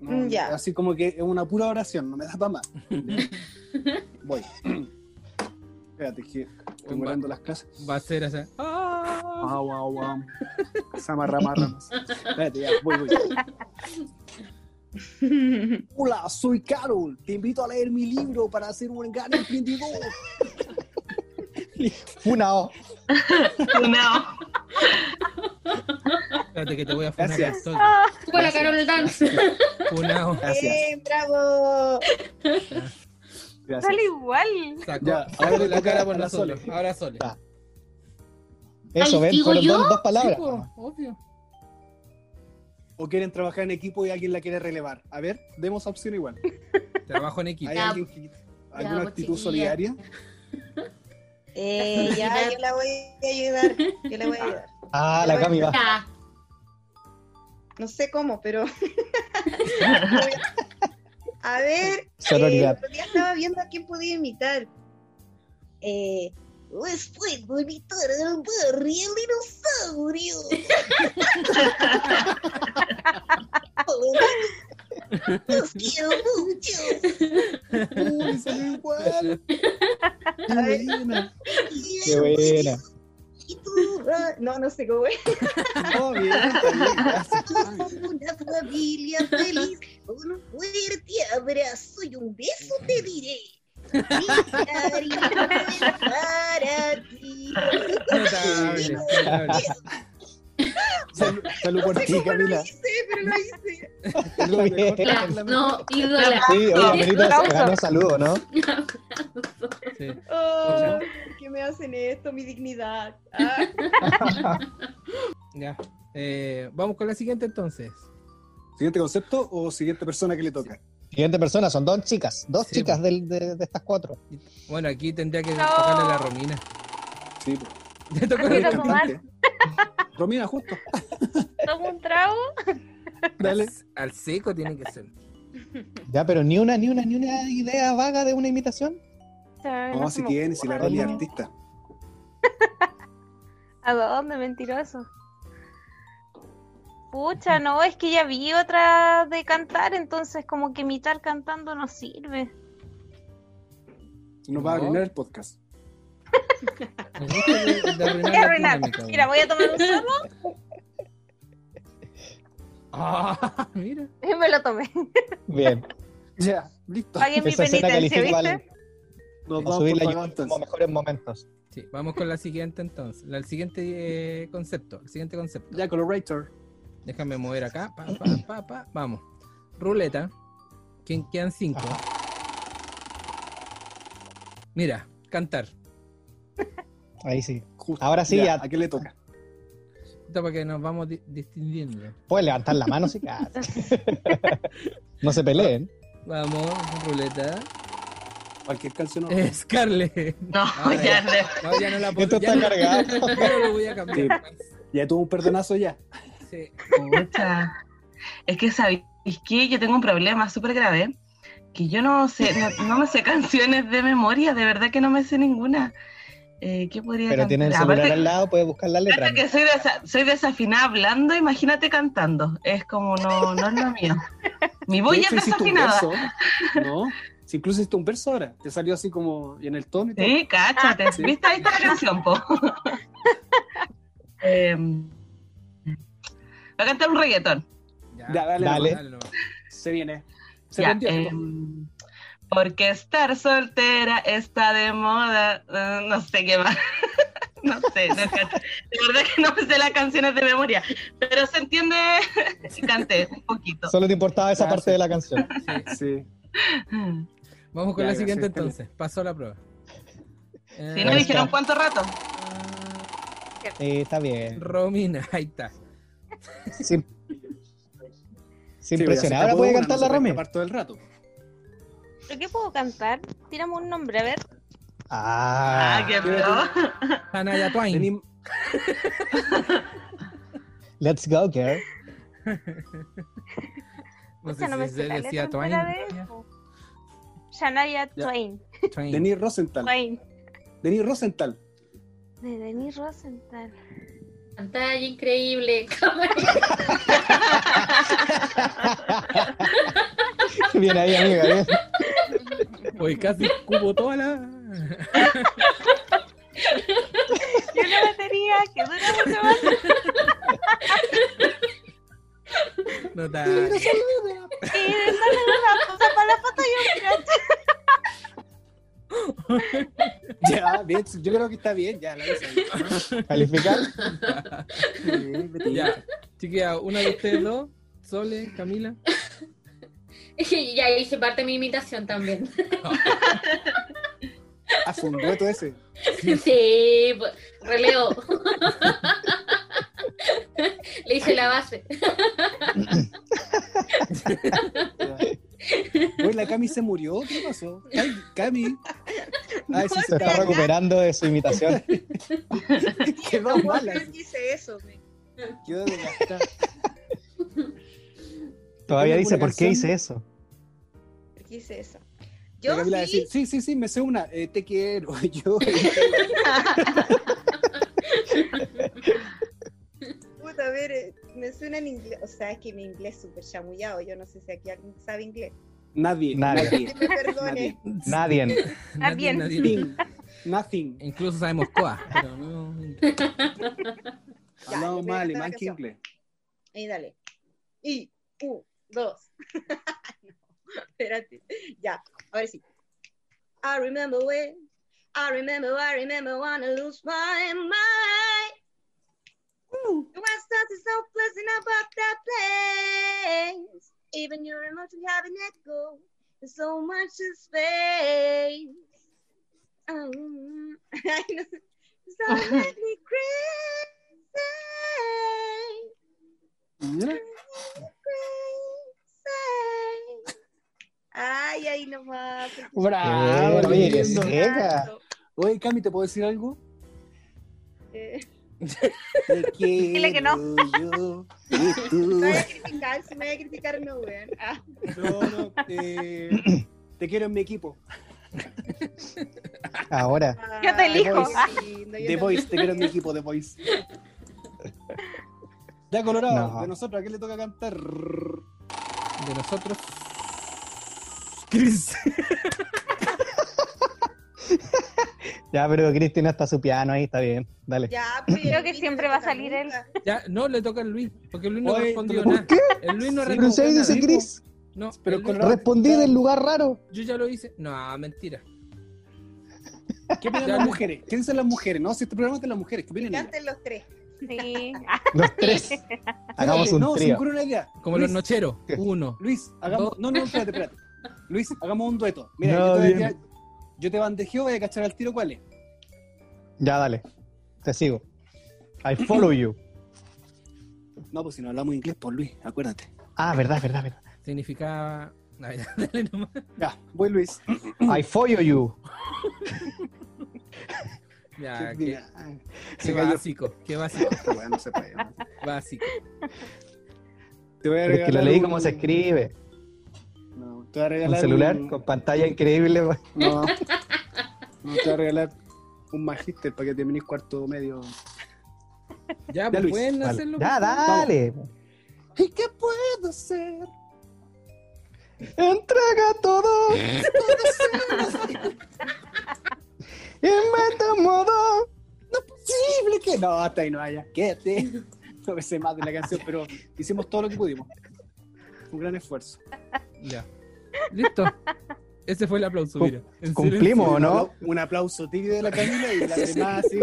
No, Mm, ya. Así como que es una pura oración, no me da para más. Voy. Espérate, que estoy guardando las clases. Va a ser esa. ¡Ah! Ah, guau, guau. Samarra, marra. Espérate, ya, voy, voy. Hola, soy Carol. Te invito a leer mi libro para ser un gran emprendedor. Funao. No. Espérate que te voy a funar Gracias. toque. Como la Carol Dance. Funao. Gracias. Bien, bravo. Gracias. Sale igual. Sacó, Ya, ahora la cara por la. Sole. Ahora Sole. Ya. Eso, ven, ¿sigo fueron yo? dos, dos palabras. Sí, po, obvio. O quieren trabajar en equipo y alguien la quiere relevar. A ver, demos opción igual. Trabajo en equipo. ¿Hay Ya. alguien que, alguna actitud chiquilla. solidaria? Eh, ya, yo la voy a ayudar. Yo la voy a ayudar. Ah, la Cami va. Ya. No sé cómo, pero. a ver, eh, Sororidad. el otro día estaba viendo a quién podía imitar. Eh, imitar al Barry el dinosaurio. Los quiero mucho. Uy, salió igual. Qué buena. Qué buena. Y tú, ah, no, no sé cómo es. No, bien. Somos una familia feliz, un fuerte abrazo y un beso te diré. Mi cariño es para ti. Salud, salud por No sé ti, cómo lo Camila. hice, pero lo hice. La no, ídola. Sí, oye, ganó saludo, ¿no? Sí. Oh, ¿Por qué me hacen esto? Mi dignidad. Ah, Ya. Eh, vamos con la siguiente entonces. ¿Siguiente concepto o siguiente persona que le toca? Siguiente persona, son dos chicas, dos Sí, chicas del- de, de estas cuatro. Bueno, aquí tendría que No. tocarle a la Romina. Sí, pues. ¿Te tocó la tomar. Romina, justo. Tomo un trago. Dale. Al seco tiene que ser. Ya, pero ni una, ni una, ni una idea vaga de una imitación. No, no si tiene, si la. Romy es artista. ¿A dónde, mentiroso? Pucha, no, es que ya vi otra de cantar, entonces como que imitar cantando no sirve. Nos va a arruinar el podcast. Voy a arruinar. Mira, voy a tomar un sorbo Ah, mira. y me lo tomé. Bien. Ya, listo. Paguen mi penitencia, ¿viste? Nos a vamos subir la YouTube como entonces. mejores momentos. Sí, vamos con la siguiente entonces. La- El siguiente eh, concepto. El siguiente concepto. Ya, Colorator. Déjame mover acá. Pa, pa, pa, pa. Vamos. Ruleta. ¿Quién quedan cinco? Ajá. Mira, cantar. Ahí sí. Justo. Ahora sí, ya. ¿A qué le toca? Esto para que nos vamos di- distinguiendo. Puedes levantar la mano si. No se peleen. Vamos, ruleta. Cualquier canción. no. Scarlett. No, ya ya. le- No, ya no la puedo. Esto ya está no- cargado. ya no lo voy a cambiar. más. Ya tuvo un perdonazo ya. Sí. Pucha. Es que sabéis que yo tengo un problema súper grave, que yo no sé, no, no me sé canciones de memoria, de verdad que no me sé ninguna. Eh, ¿Qué podría Pero cantar? tiene el celular Aparte- al lado, puedes buscar la letra. que soy, desa- soy desafinada hablando, imagínate cantando. Es como, no, no es lo mío. Mi voz ya desafinada. verso, ¿no? Si incluso hiciste un verso ahora, te salió así como y en el tono y todo. Sí, cáchate. Sí. ¿Viste? Ahí está la canción, po. Voy a cantar un reggaetón. Ya, Ya, dale, Dale. dale nomás. Se viene. Se Ya, em, porque estar soltera está de moda. eh, no sé qué más. no sé, no de verdad que no sé las canciones de memoria. Pero se entiende si canté un poquito. Solo te importaba esa Ya, parte sí. de la canción. Sí. Vamos con Ya, la siguiente entonces. Pasó la prueba. Si Eh, no Ahí dijeron cuánto rato. Sí, está bien. Romina, ahí está. Sin, sin Sí, presionar. se Ahora puede cantar no la Romy. todo el rato. ¿Pero qué puedo cantar? Tírame un nombre, a ver. Ah, Ah, qué feo. Hanaya Twain. Tení- let's go, girl. No sé no si se decía Twain. Shania. Twain. Twain. Denis Rosenthal. Twain. Denis Rosenthal. De Denis Rosenthal. Pantalla increíble. Bien ahí, amiga. bien. Hoy casi cubo toda la. Y una batería que dura mucho más. Nota. Y después una cosa para la foto y un. Ya, bien. Yo creo que está bien. Ya, la hice. Calificar. Ya, chiquilla, una de ustedes dos, Sole, Camila. ya hice parte de mi imitación también. Ah, fue un dueto ese. Sí, pues, releo. Le hice la base. Uy, la Cami se murió. ¿Qué pasó? Ay, Cami. Ay, sí, Se se está recuperando de su imitación. Quedó ¿Cómo mala. yo hice eso? me- Quedó desgastada. Todavía ¿Tiene dice, ¿por qué hice eso? ¿Por qué hice eso? Yo sí, decir, sí, sí, sí, me sé una. Eh, te quiero. Yo. Ver, eh, me suena en inglés. O sea, es que mi inglés es súper chamullado. Yo no sé si aquí alguien sabe inglés. Nadie. Nadie. Nadie. Perdone. Nadie. Ah, bien. Nothing. Nothing. Incluso sabemos coa, pero no. Hablamos más alemán que inglés. Ahí dale. Y, un, dos. no, espérate. Ya, ahora sí. I remember when, I remember, I remember when I lose my mind. The West Coast is so pleasant about that place. Even your emotions have an echo. There's so much space. Um, I know. So make me crazy. Mira, Ay, ahí nomás. Bravo, Eh, oye. Oye, Cami, ¿te puedo decir algo? Eh, Te quiero Dile que no. yo y tú. me voy a criticar, si me voy a criticar, no, weón. Ah, No, no. eh, te quiero en mi equipo. Ahora. Yo te elijo. yo The. Voice, te quiero en mi equipo, The Voice. Ya, Colorado, No. de nosotros, ¿a qué le toca cantar? De nosotros. Chris. Ya, pero Cristina está su piano ahí, está bien. Dale. Ya, pues, Creo que siempre no va a salir él. Ya, no le toca a Luis, porque Luis no Oye, respondió ¿por nada. El Luis no No respondió sé, dice. Chris. No, Pero con Respondí del lugar raro. yo ya lo hice. No, mentira. ¿Qué opinan las mujeres? ¿Qué dicen las mujeres? No, si este programa es de las mujeres, ¿qué Que opinan canten los tres. Sí. Los tres. Hagamos un no, trío. ocurre una idea. Como Luis, los nocheros. Uno. Luis, hagamos. Dos. No, no, espérate, espérate. Luis, hagamos un dueto. Mira, No, yo, te voy a bien. tirar- yo te bandejeo, voy a cachar al tiro cuál es. Ya, dale. Te sigo. I follow you. No, pues si no hablamos inglés, por Luis, acuérdate. Ah, verdad, verdad, verdad. Significaba. No, ya, dale nomás. Ya, voy Luis. I follow you. Ya, qué, qué cayó. básico. Qué básico. Esta weá no se puede. ¿no? Básico. Te voy a Pero es que lo leí un- como se escribe. No, te voy a Un celular un- con pantalla increíble. No. No, te voy a regalar un magíster para que termines cuarto medio. Ya, Ya, pues, Luis. pueden Vale. hacerlo. Ya, dale. ¿Y qué puedo hacer? Entrega todo. Inventa un modo. No es posible que. No, hasta ahí no haya. Quédate. No me sé más de la canción, pero hicimos todo lo que pudimos. Un gran esfuerzo. Ya. Listo. Ese fue el aplauso, mira. En cumplimos, ¿o Un no? Un aplauso tibio de la Camila y las demás así,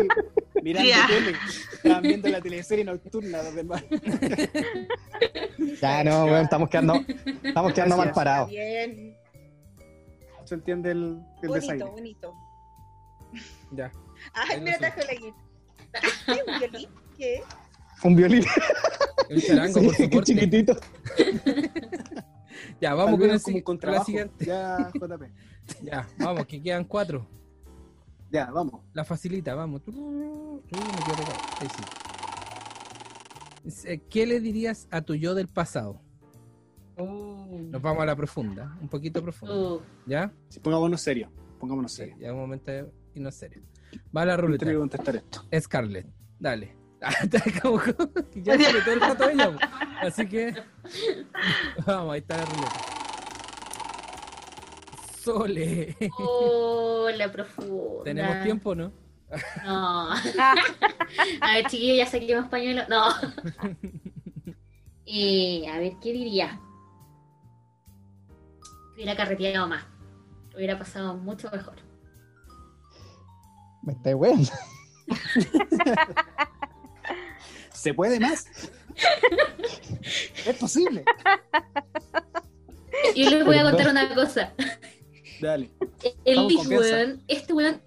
mirando Ya. tele. Estaban viendo la teleserie nocturna, los demás. Ya, no, weón, estamos quedando, estamos quedando mal parados. Bien. Se entiende el, el Bonito, desaire. bonito. Ya. Ay, Ahí lo mira, subo. trajo la. ¿Qué? ¿Un violín? ¿Qué? Un violín. El charango Sí, por qué soporte. chiquitito. Ya, vamos con, el, con la siguiente. Ya, JP. Ya, vamos, que quedan cuatro. Ya, vamos. La facilita, vamos. Sí. Dice, ¿Qué le dirías a tu yo del pasado? Nos vamos a la profunda, un poquito profunda. Uh, ¿Ya? Sí, pongámonos serios. Pongámonos Sí, serios. ya un momento de irnos serio. Va a la ruleta. tengo que contestar esto. Scarlett, dale. Está como- ya sale todo el rato ella. Así que. Vamos, ahí está la ruleta. Sole. oh, la profunda. ¿Tenemos tiempo no? No. a ver, chiquillos, ya saqué más pañuelo. No. Eh, a ver, ¿qué diría? Hubiera carreteado más. Hubiera pasado mucho mejor. Me está weón. ¿Se puede más? es posible. Yo les voy a contar una cosa. Dale. El confianza. weón, este weón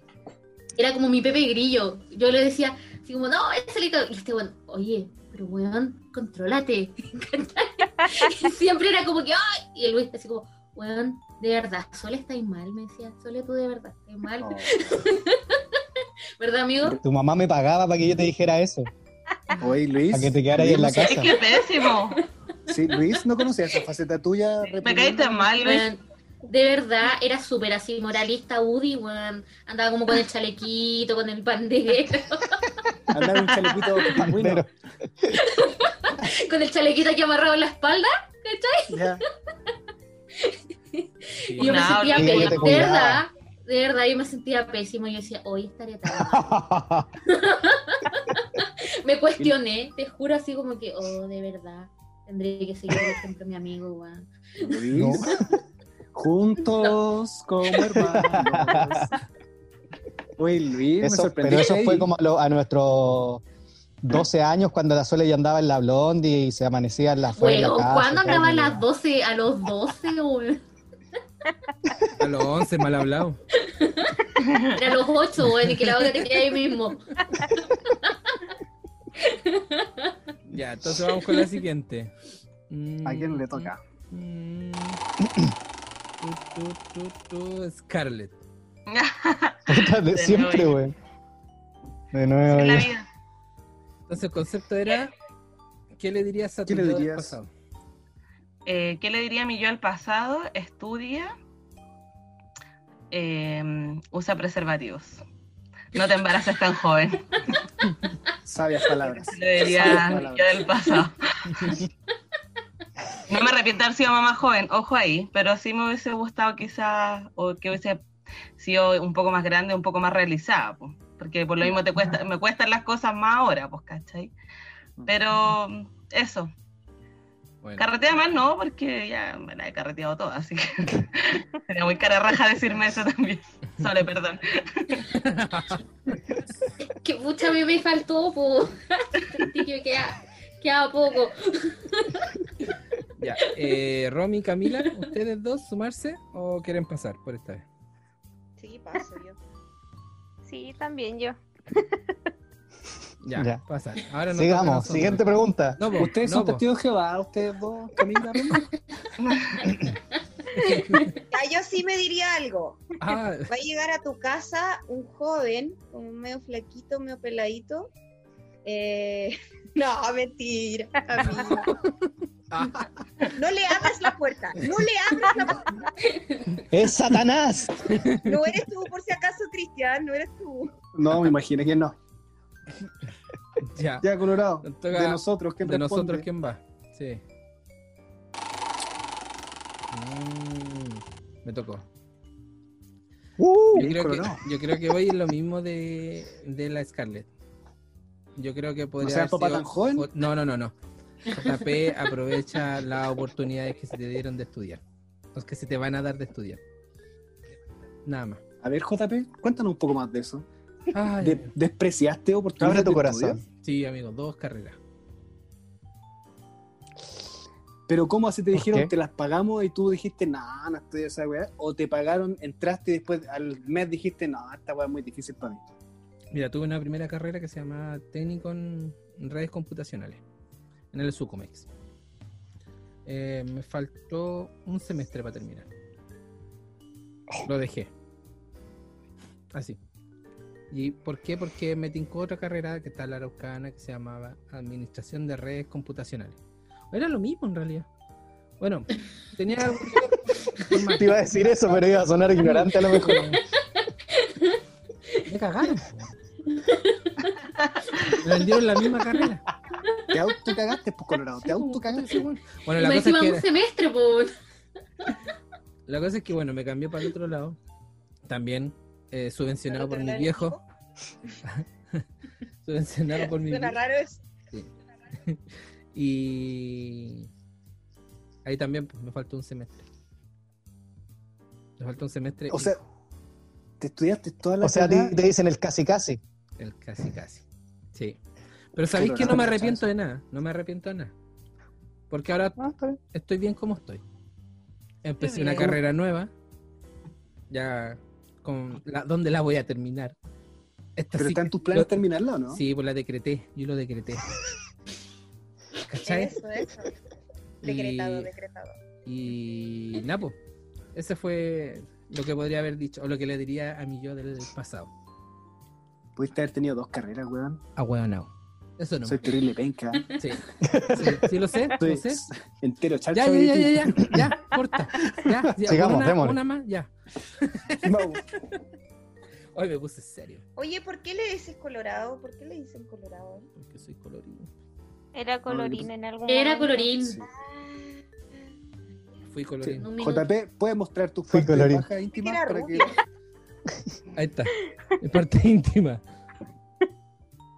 era como mi Pepe Grillo. Yo le decía, así como, no, ese lito. Y este weón, oye, pero weón, contrólate. y siempre era como que, ay. Y el Luis así como, weón, de verdad, Sole estáis mal, me decía. Sole, tú de verdad, estás mal. Oh. ¿Verdad, amigo? Tu mamá me pagaba para que yo te dijera eso. Oye, Luis. Para que te quedara ahí en la Luis, Es casa. que pésimo. Sí, Luis, no conocía esa faceta tuya. Me caíste mal, Luis. De verdad, era súper así, moralista, Woody, weón. Andaba como con el chalequito, con el pandero, Andar un chalequito pingüino. Con el chalequito aquí amarrado en la espalda. Ya. Sí. Y yo me sentía pésimo, de verdad, de verdad, yo me sentía pésimo. Yo decía, hoy estaré tan. Me cuestioné, te juro, así como que, oh, de verdad, tendré que seguir el ejemplo mi amigo, weón. Luis. Juntos como hermanos. Oye, Luis, me sorprendió. pero eso fue como a, lo- a nuestros 12 años cuando la Sole ya andaba en la blondie y se amanecía en la fuera de la Weón, casa, ¿cuándo andaba a las 12? A los 12, weón. A los 11, mal hablado. Era a los 8, weón, y que la otra te queda ahí mismo. Ya, entonces vamos con la siguiente. ¿A quién le toca? Scarlett. De siempre, güey. De nuevo. La vida. Entonces el concepto era, ¿qué le dirías a tu ¿Qué le yo del pasado? Eh, ¿Qué le diría a mi yo al pasado? Estudia. eh, usa preservativos. No te embaraces tan joven. Sabias palabras. Le diría del pasado. No me arrepiento de haber sido mamá joven, ojo ahí, pero sí me hubiese gustado quizás, o que hubiese sido un poco más grande, un poco más realizada, pues, porque por lo mismo te cuesta, me cuestan las cosas más ahora, pues, ¿cachai? Pero eso, Bueno. Carretea más no, porque ya me la he carreteado toda, así que sería muy cara raja decirme eso también. Sole, perdón. Que pucha, a mí me faltó, po. Sentí que queda, poco. Ya, eh, Romy, Camila, ¿ustedes dos sumarse o quieren pasar por esta vez? Sí, paso yo. Sí, también yo. Ya, Ya. pasar. Ahora a Sigamos, nosotros. siguiente pregunta. No, Ustedes no, son testigos de Jehová, ustedes dos, Camila. Ya, yo sí me diría algo. Ah, Va a llegar a tu casa un joven, como medio flaquito, medio peladito. Eh, No, mentira. No le abras la puerta, no le abras la puerta. ¡Es Satanás! No eres tú, por si acaso, Cristian, no eres tú. No, me imagino que no. ya. Ya, Colorado. De nosotros, ¿quién de responde? nosotros, ¿quién va? Sí. Mm, me tocó. ¡Uh! Yo creo, que, yo creo que voy en lo mismo de, de la Scarlett. Yo creo que podría. sea, haber papá sido- tan joven? o- No, no, no, no. JP aprovecha las oportunidades que se te dieron de estudiar. Los que se te van a dar de estudiar. Nada más. A ver, JP, cuéntanos un poco más de eso. Ay, De- ¿Despreciaste oportunidades Abre tu de corazón. sí, amigo, dos carreras. Pero ¿cómo así te ¿Por dijeron, qué? te las pagamos y tú dijiste, no, no estoy esa weá? ¿O te pagaron, entraste y después al mes dijiste, no, esta weá es muy difícil para mí? Mira, tuve una primera carrera que se llama Técnico en Redes Computacionales, en el Sucomex. Eh, me faltó un semestre para terminar. Lo dejé. Así. ¿Y por qué? Porque me tincó otra carrera que está en la Araucana que se llamaba Administración de Redes Computacionales. Era lo mismo en realidad. Bueno, tenía algo que ver Te iba a decir eso, pero iba a sonar ignorante a lo mejor. Me cagaron. po. Me vendieron la misma carrera. Te autocagaste, pues, Colorado, te autocagaste. Bueno, Y la me cosa, es encima que, un semestre, po. la cosa es que, bueno, me cambié para el otro lado. También eh, subvencionado por mi viejo. subvencionado por mi Suena viejo. raro eso. Y ahí también pues, me faltó un semestre. Me faltó un semestre. O y- sea, te estudiaste toda la O sea, te dicen el casi casi. El casi casi. Sí. Pero sabéis que no no me arrepiento de nada. No me arrepiento de nada. Porque ahora Ah, bien. estoy bien como estoy. Empecé una carrera nueva. Ya con la, ¿dónde la voy a terminar? Esta ¿Pero sí está en tus planes lo- terminarla o no? Sí, pues la decreté. Yo lo decreté. ¿Cachai? Eso, eso. Decretado, Y- decretado. Y nada, pues, ese fue lo que podría haber dicho, o lo que le diría a mi yo del pasado. Pudiste haber tenido dos carreras, weón. A hueonao. Eso no. Soy terrible penca. Sí. sí, sí, lo sé, Soy lo sé. entero Ya, charcha. ya, ya, ti. ya, ya, ya, corta. Ya, ya, Sigamos, una, démosle. una más, ya. Vamos. Hoy me puse serio, Oye, ¿por qué le dices colorado? ¿Por qué le dicen colorado? porque soy colorido. Era colorín en algún Era momento. colorín. Sí. Fui colorido. Un minuto. JP, ¿puedes mostrar tus Fui partes colorín. bajas íntimas para que... Ahí está. Es parte íntima.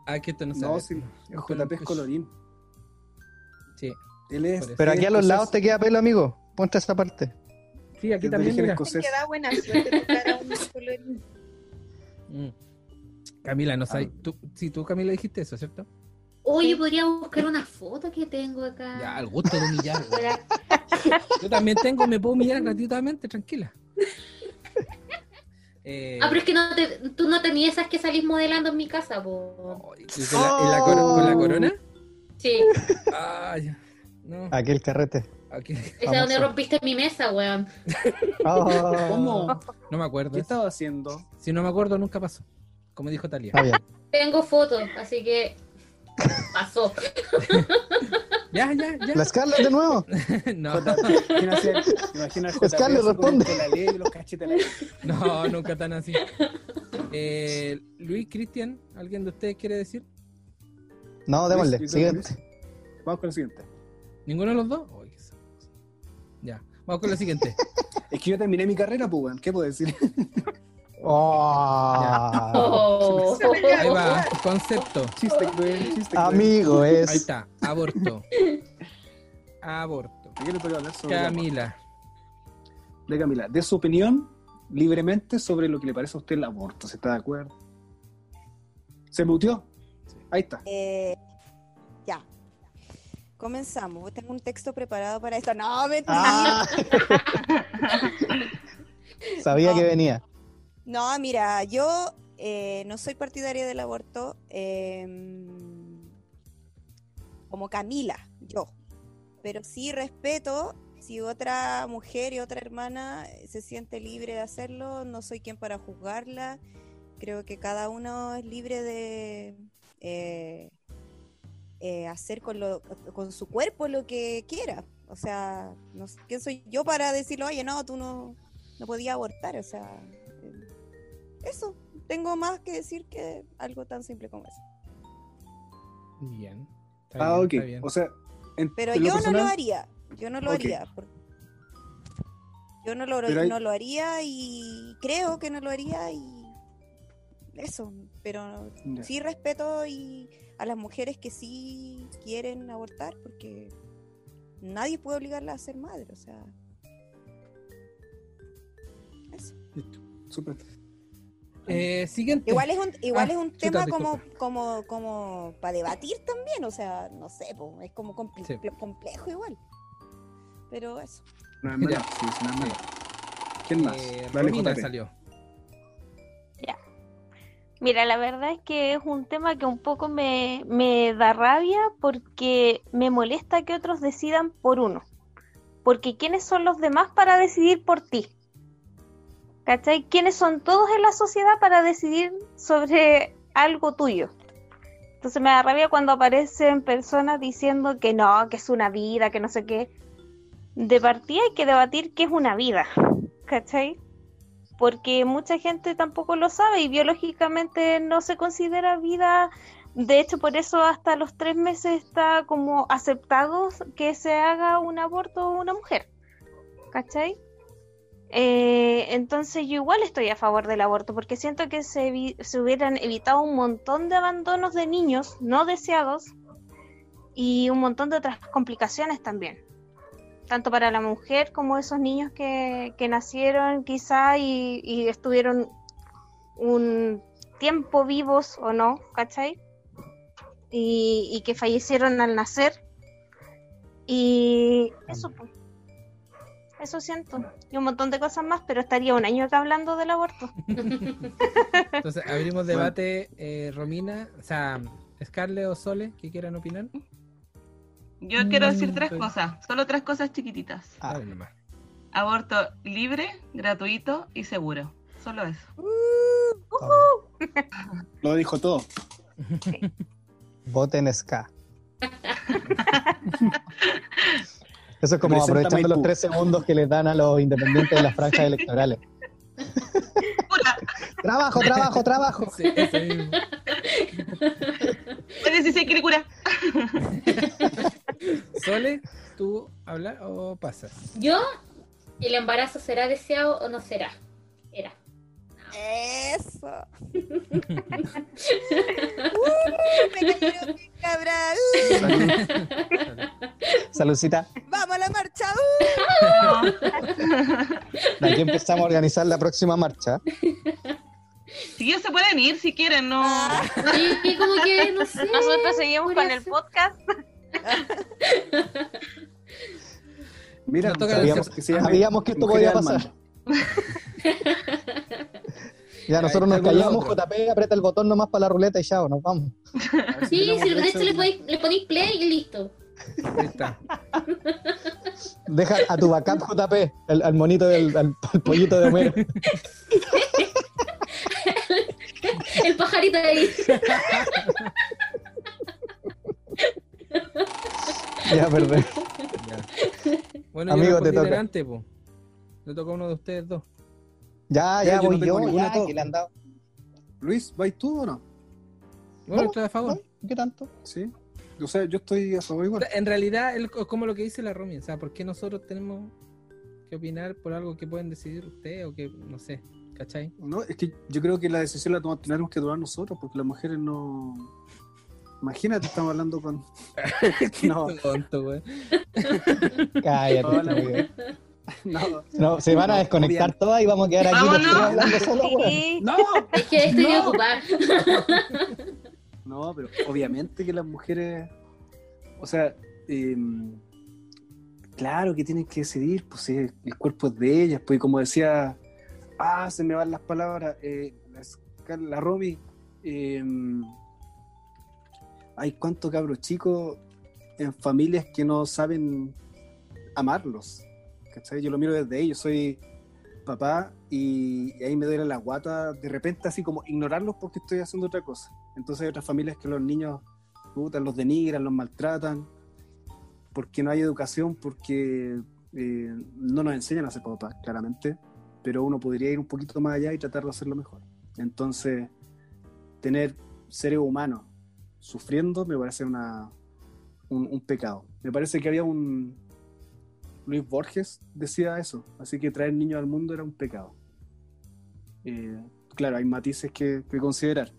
Ah, que esto no sabe. No, sí, JP es colorín. Sí. Él es... Pero aquí a los lados te queda pelo, amigo. Ponte esa parte. Sí, aquí también. origen mira. escocés. Dicen que da buena suerte tocar a un colorín. Mm. Camila, no sabes. Tú, sí, tú, Camila, dijiste eso, ¿cierto? Oye, podría buscar una foto que tengo acá. Ya, al gusto de humillar. Yo también tengo, me puedo humillar gratuitamente, tranquila. Eh, Ah, pero es que no te, tú no tenías esas que salís modelando en mi casa, po. ay, ¿y con, la, y la coro- con la corona? Sí, Ah, ya. No, Aquel carrete. aquí, esa es donde rompiste mi mesa, weón. Oh. ¿Cómo? no me acuerdo. ¿Qué estaba haciendo? Si no me acuerdo, nunca pasó. Como dijo Talia. Tengo fotos, así que pasó. Ya, ya, ya. La Scarlett de nuevo. No, imagina, Scarlett, con responde. el la ley y los cachetes al aire. no, nunca tan así. Eh, Luis, Cristian, ¿alguien de ustedes quiere decir? No, démosle. Luis, Siguiente. Vamos con el siguiente. ¿Ninguno de los dos? Ya, vamos con la siguiente. Es que yo terminé mi carrera, pues. ¿Qué puedo decir? Oh. Oh. Ahí va, concepto. Chiste cruel, chiste cruel. Amigo, Ahí es. está, aborto. aborto. ¿De qué le toca hablar sobre? Camila. De Camila. De su opinión libremente sobre lo que le parece a usted el aborto. ¿Se está de acuerdo? ¿Se muteó? Ahí está. Eh, ya. Comenzamos. Tengo un texto preparado para esto. No, mentira. Ah. Sabía No. que venía. No, mira, yo eh, no soy partidaria del aborto eh, como Camila, yo. Pero sí respeto si otra mujer y otra hermana se siente libre de hacerlo, no soy quien para juzgarla. Creo que cada uno es libre de eh, eh, hacer con, lo- con su cuerpo lo que quiera. O sea, no ¿quién soy yo para decirlo, oye, no, tú no, no podías abortar? O sea, eso. Tengo más que decir que algo tan simple como eso. Bien. Está Ah, bien, ok. está bien. O sea, en, Pero en yo no lo haría. Yo no lo haría. por- Yo no lo, hay- no lo haría y creo que no lo haría y eso. Pero sí respeto y a las mujeres que sí quieren abortar porque nadie puede obligarla a ser madre. O sea, eso. Listo. Súper. Eh, siguiente. Igual es un, igual Ah, es un chuta, tema como, como, como para debatir también, o sea, no sé, po, es como comple- Sí. complejo igual. Pero eso. No es Mira. malo. Sí, no es malo. ¿Quién más? Eh, Dale, Romina JP. salió. Mira, la verdad es que es un tema que un poco me, me da rabia porque me molesta que otros decidan por uno. Porque ¿quiénes son los demás para decidir por ti? ¿Cachai? ¿Quiénes son todos en la sociedad para decidir sobre algo tuyo? Entonces me da rabia cuando aparecen personas diciendo que no, que es una vida, que no sé qué. De partida hay que debatir qué es una vida, ¿cachai? porque mucha gente tampoco lo sabe y biológicamente no se considera vida. De hecho, por eso hasta los tres meses está como aceptado que se haga un aborto a una mujer. ¿Cachai? Eh, entonces yo igual estoy a favor del aborto porque siento que se, se hubieran evitado un montón de abandonos de niños no deseados y un montón de otras complicaciones también tanto para la mujer como esos niños que, que nacieron quizá y, estuvieron un tiempo vivos o no, ¿cachai? Y, y que fallecieron al nacer. Y eso, pues. Eso siento. Y un montón de cosas más, pero estaría un año acá hablando del aborto. Entonces, abrimos debate. eh, Romina, o sea, Scarlett o Sole, que quieran opinar. Yo quiero decir Mm, tres pues. cosas, solo tres cosas chiquititas. Ah. Nomás. Aborto libre, gratuito y seguro. Solo eso. Lo dijo todo. Voten SK. Eso es como aprovechando los tres segundos que les dan a los independientes de las franjas electorales. Pura, Trabajo, trabajo, trabajo. Sí, puedes decir que cura. Sole, ¿tú hablas o pasas? Yo, ¿el embarazo será deseado o no será? Era. Eso. uh, me cayeron bien, cabra. Uh, Saludcita. vamos a la marcha. uh. Aquí empezamos a organizar la próxima marcha. Si ellos se pueden ir si quieren, no. Ah. Sí, como que, no sé. Nosotros seguimos con el podcast. Mira, toca sabíamos que Sabíamos esto podía pasar. Ya nosotros nos lo callamos, otro. JP, aprieta el botón nomás para la ruleta y chao, nos vamos. Sí, si de derecho hecho le ponéis, le ponéis play y listo. Ahí está. Deja a tu backup, JP, al, al monito del al, al pollito de Homero. El pajarito de ahí. Ya, perdón. Ya. Bueno, Amigo, yo te toca. po. Le toca a uno de ustedes dos. Ya, Ya, ya, yo no voy tengo yo, ya, que le han dado. Luis, ¿vais tú o no? Bueno, estoy a favor. ¿Qué tanto? Sí. O sea, yo estoy a favor igual. En realidad, es como lo que dice la Romy, o sea, ¿por qué nosotros tenemos que opinar por algo que pueden decidir ustedes o que, no sé, ¿cachai? No, es que yo creo que la decisión la tenemos que tomar nosotros, porque las mujeres no. Imagínate, estamos hablando con. no, Tonto, güey. Cállate, amigo. no, No, se van a No, desconectar todas y vamos a quedar aquí los Vámonos. tres hablando solo. Sí, no, Es que estoy No. ocupada. no, pero obviamente que las mujeres. O sea, em, claro que tienen que decidir, pues sí, el cuerpo es de ellas, pues y como decía. Ah, se me van las palabras. eh, la, la Romy. em, hay cuántos cabros chicos en familias que no saben amarlos. ¿Cachai? Yo lo miro desde ellos, soy papá y, ahí me duele la guata de repente así como ignorarlos porque estoy haciendo otra cosa. Entonces hay otras familias que los niños los denigran, los maltratan, porque no hay educación, porque eh, no nos enseñan a ser papás, claramente, pero uno podría ir un poquito más allá y tratar de hacerlo mejor. Entonces, tener seres humanos sufriendo me parece una, un, un pecado. Me parece que había un... Luis Borges decía eso, así que traer niños al mundo era un pecado. Eh, claro, hay matices que, que considerar,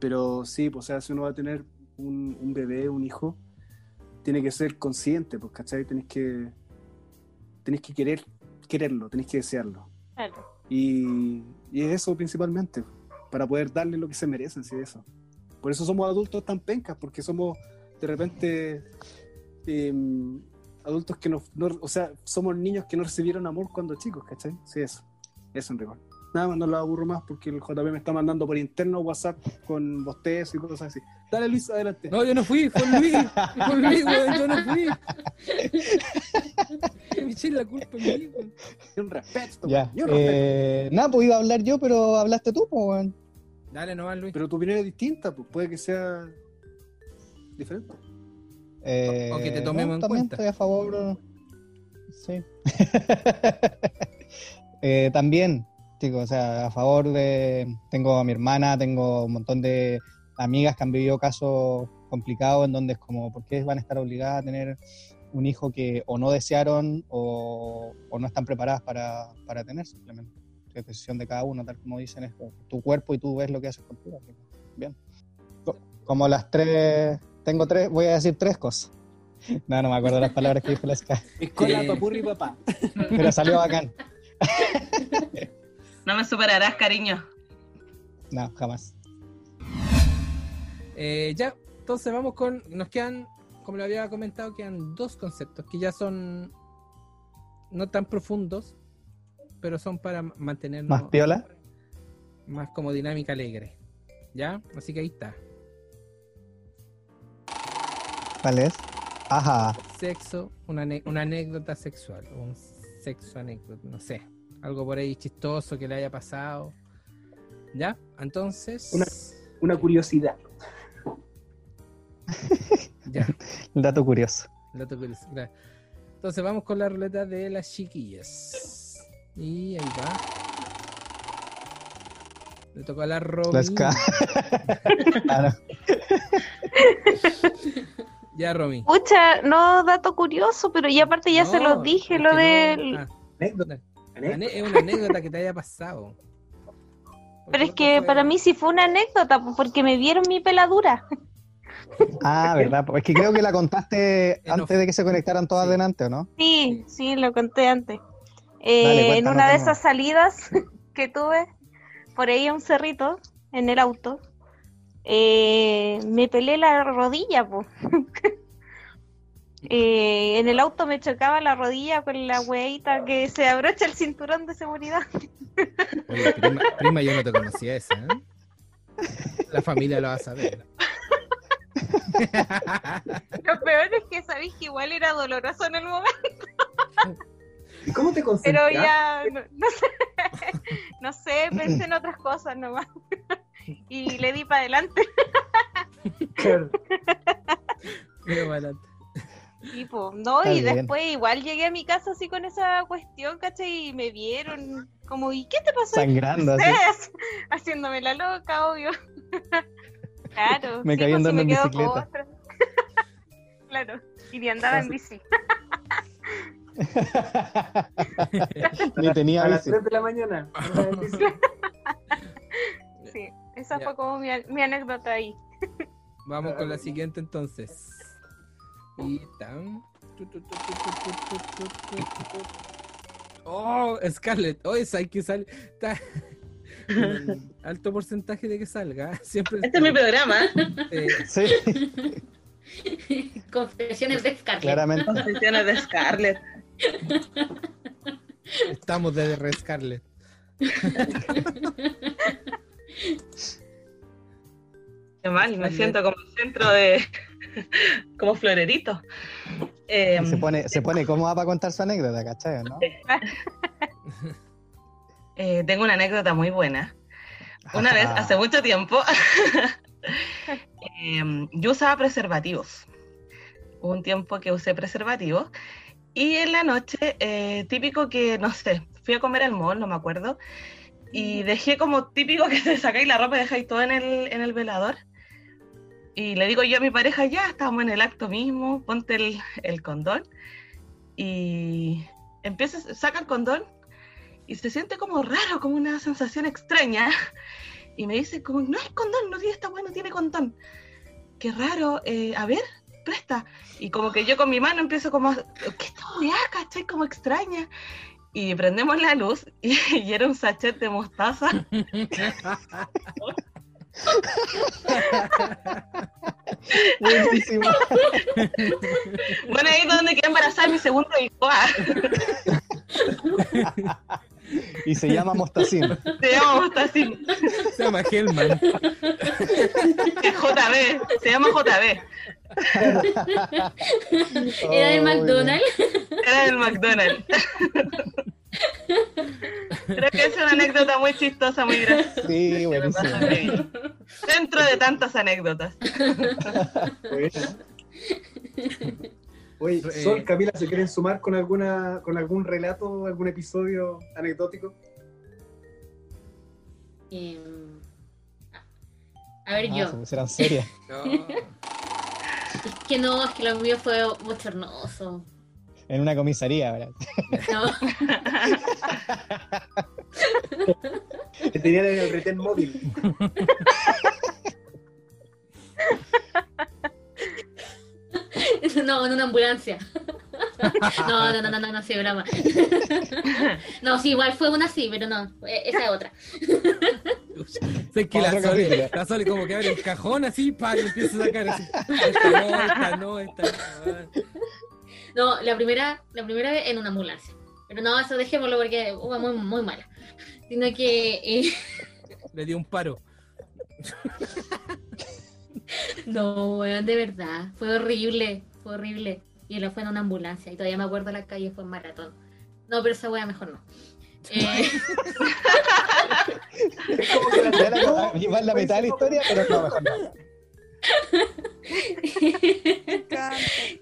pero sí, pues, o sea, si uno va a tener un, un bebé, un hijo, tiene que ser consciente, pues, ¿cachai? Tenés que, tenés que querer, quererlo, tenés que desearlo. claro. Y, y es eso principalmente, para poder darle lo que se merecen, sí, eso. Por eso somos adultos tan pencas, porque somos de repente em, adultos que no, no- o sea, somos niños que no recibieron amor cuando chicos, ¿cachai? Sí, eso. Eso en rigor. Nada más, no lo aburro más porque el JP me está mandando por interno WhatsApp con bostezos y cosas así. Dale Luis, adelante. No, yo no fui, fue Luis. Fue Luis, güey, yo no fui. Me eché la culpa a mí, güey. Ni un respeto, Ya. respeto. Eh, nada, pues iba a hablar yo, pero hablaste tú, pues, weón. Dale nomás, Luis. Pero tu opinión es distinta, pues puede que sea diferente. Eh, O que te tomemos en también cuenta. estoy a favor. Sí. Eh, también, chicos, o sea, a favor de. Tengo a mi hermana, tengo un montón de amigas que han vivido casos complicados en donde es como, ¿por qué van a estar obligadas a tener un hijo que o no desearon o, o no están preparadas para, para tener simplemente? Es decisión de cada uno, tal como dicen, es tu cuerpo y tú ves lo que haces contigo. así que, Bien. Co- Como las tres, tengo tres, voy a decir tres cosas. No, no me acuerdo las palabras que dijo la Sky, Escola, Eh. papurri, papá. pero salió bacán. No me superarás, cariño. No, jamás. Eh, ya, entonces vamos con. Nos quedan, como lo había comentado, quedan dos conceptos que ya son no tan profundos, pero son para mantenernos ¿Más piola? más como dinámica alegre. ¿Ya? Así que ahí está. ¿Cuál es? Ajá. Sexo, una, una anécdota sexual, un sexo anécdota, no sé. Algo por ahí chistoso que le haya pasado. ¿Ya? Entonces. Una- Una curiosidad. Ya. El dato curioso. El dato curioso, claro. Entonces vamos con la ruleta de las chiquillas. Y ahí va. Le tocó a la Romy. La Sky. Ah, no. Ya, Romy. Pucha, no dato curioso, pero ya aparte ya se los dije, lo que no. del... Ah, Anécdota. es una anécdota que te haya pasado. Pero es que para mí sí fue una anécdota, porque me vieron mi peladura. Ah, verdad. Es que creo que la contaste antes de que se conectaran todas Sí. delante, ¿o no? Sí, sí, lo conté antes. Eh, Dale, en una de esas salidas que tuve por ahí a un cerrito en el auto, eh, me pelé la rodilla, po. Eh, en el auto me chocaba la rodilla con la hueita que se abrocha el cinturón de seguridad. Oye, prima, prima, yo no te conocía esa, ¿eh? La familia lo va a saber. Lo peor es que sabéis que igual era doloroso en el momento, ¿Y cómo te pero concentras? ya no, no sé, no sé, pensé en otras cosas nomás. Y le di para adelante. Mira para adelante. Y, po, no, Está y bien. después igual llegué a mi casa así con esa cuestión, ¿cachai? Y me vieron como, ¿y qué te pasó? Sangrando así. Haciéndome la loca, obvio. claro. Me sí, caí pues, andando sí, en bicicleta. claro, y ni andaba en bici. Ni tenía A las bici. 3 de la mañana. Esa fue como mi, anécdota ahí. Vamos con la siguiente entonces. Y tan. Oh, Scarlett. Hoy hay que sale. Ta... Alto porcentaje de que salga. Siempre este es mi programa. Eh, sí. Confesiones de Scarlett. Claramente. Confesiones de Scarlett. Estamos de rescarlet Qué mal, me siento como centro de. como florerito. Eh, Se pone, se pone cómoda para contar su anécdota, ¿cachai? ¿no? eh, tengo una anécdota muy buena. Una vez, hace mucho tiempo, em, yo usaba preservativos. Hubo un tiempo que usé preservativos. Y en la noche, eh, típico que, no sé, fui a comer al mall, no me acuerdo. Y dejé como típico que te sacáis la ropa y dejáis todo en el, en el velador. Y le digo yo a mi pareja, ya estamos en el acto mismo, ponte el, el condón. Y empieza, saca el condón y se siente como raro, como una sensación extraña. Y me dice, como, no es condón, no tiene, está bueno, tiene condón. Qué raro, eh, a ver, presta. Y como que yo con mi mano empiezo como, ¿qué esta weá, cachai? Como extraña. Y prendemos la luz y, y era un sachet de mostaza. Buenísimo. Bueno, ahí es donde quedé embarazada mi segundo hijo. Y se llama Mostacín. se llama mostacín. Se llama Hellman. JB, se llama JB. Era del Oh, McDonald's. Era del McDonald's. Creo que es una anécdota muy chistosa, muy graciosa. Sí, me buenísimo. Dentro de tantas anécdotas. Oye, Sol, Camila, ¿se quieren sumar con alguna con algún relato, algún episodio anecdótico? Em, a ver, Ah, yo. se pusieron serias. Es que no, es que lo mío fue bochornoso. En una comisaría, ¿verdad? No, Que tenían en el retén móvil. no, en una ambulancia. No, no, no, no, no, no, sí, broma. No, sí, igual fue una sí, pero no, esa es otra. Sé que la Sole, la Sole como que abre el cajón así, pa, y empieza a sacar así. Esta no, esta no, esta no. No, la primera, la primera vez en una ambulancia. Pero no, eso dejémoslo porque fue muy, muy mala. Sino que eh, Le dio un paro. No, weón, de verdad. Fue horrible, fue horrible. Y lo fue en una ambulancia. Y todavía me acuerdo la calle, fue en maratón. No, pero esa wea mejor no. Eh, Es como que la la- Llevar la mitad de la historia, pero no, mejor no.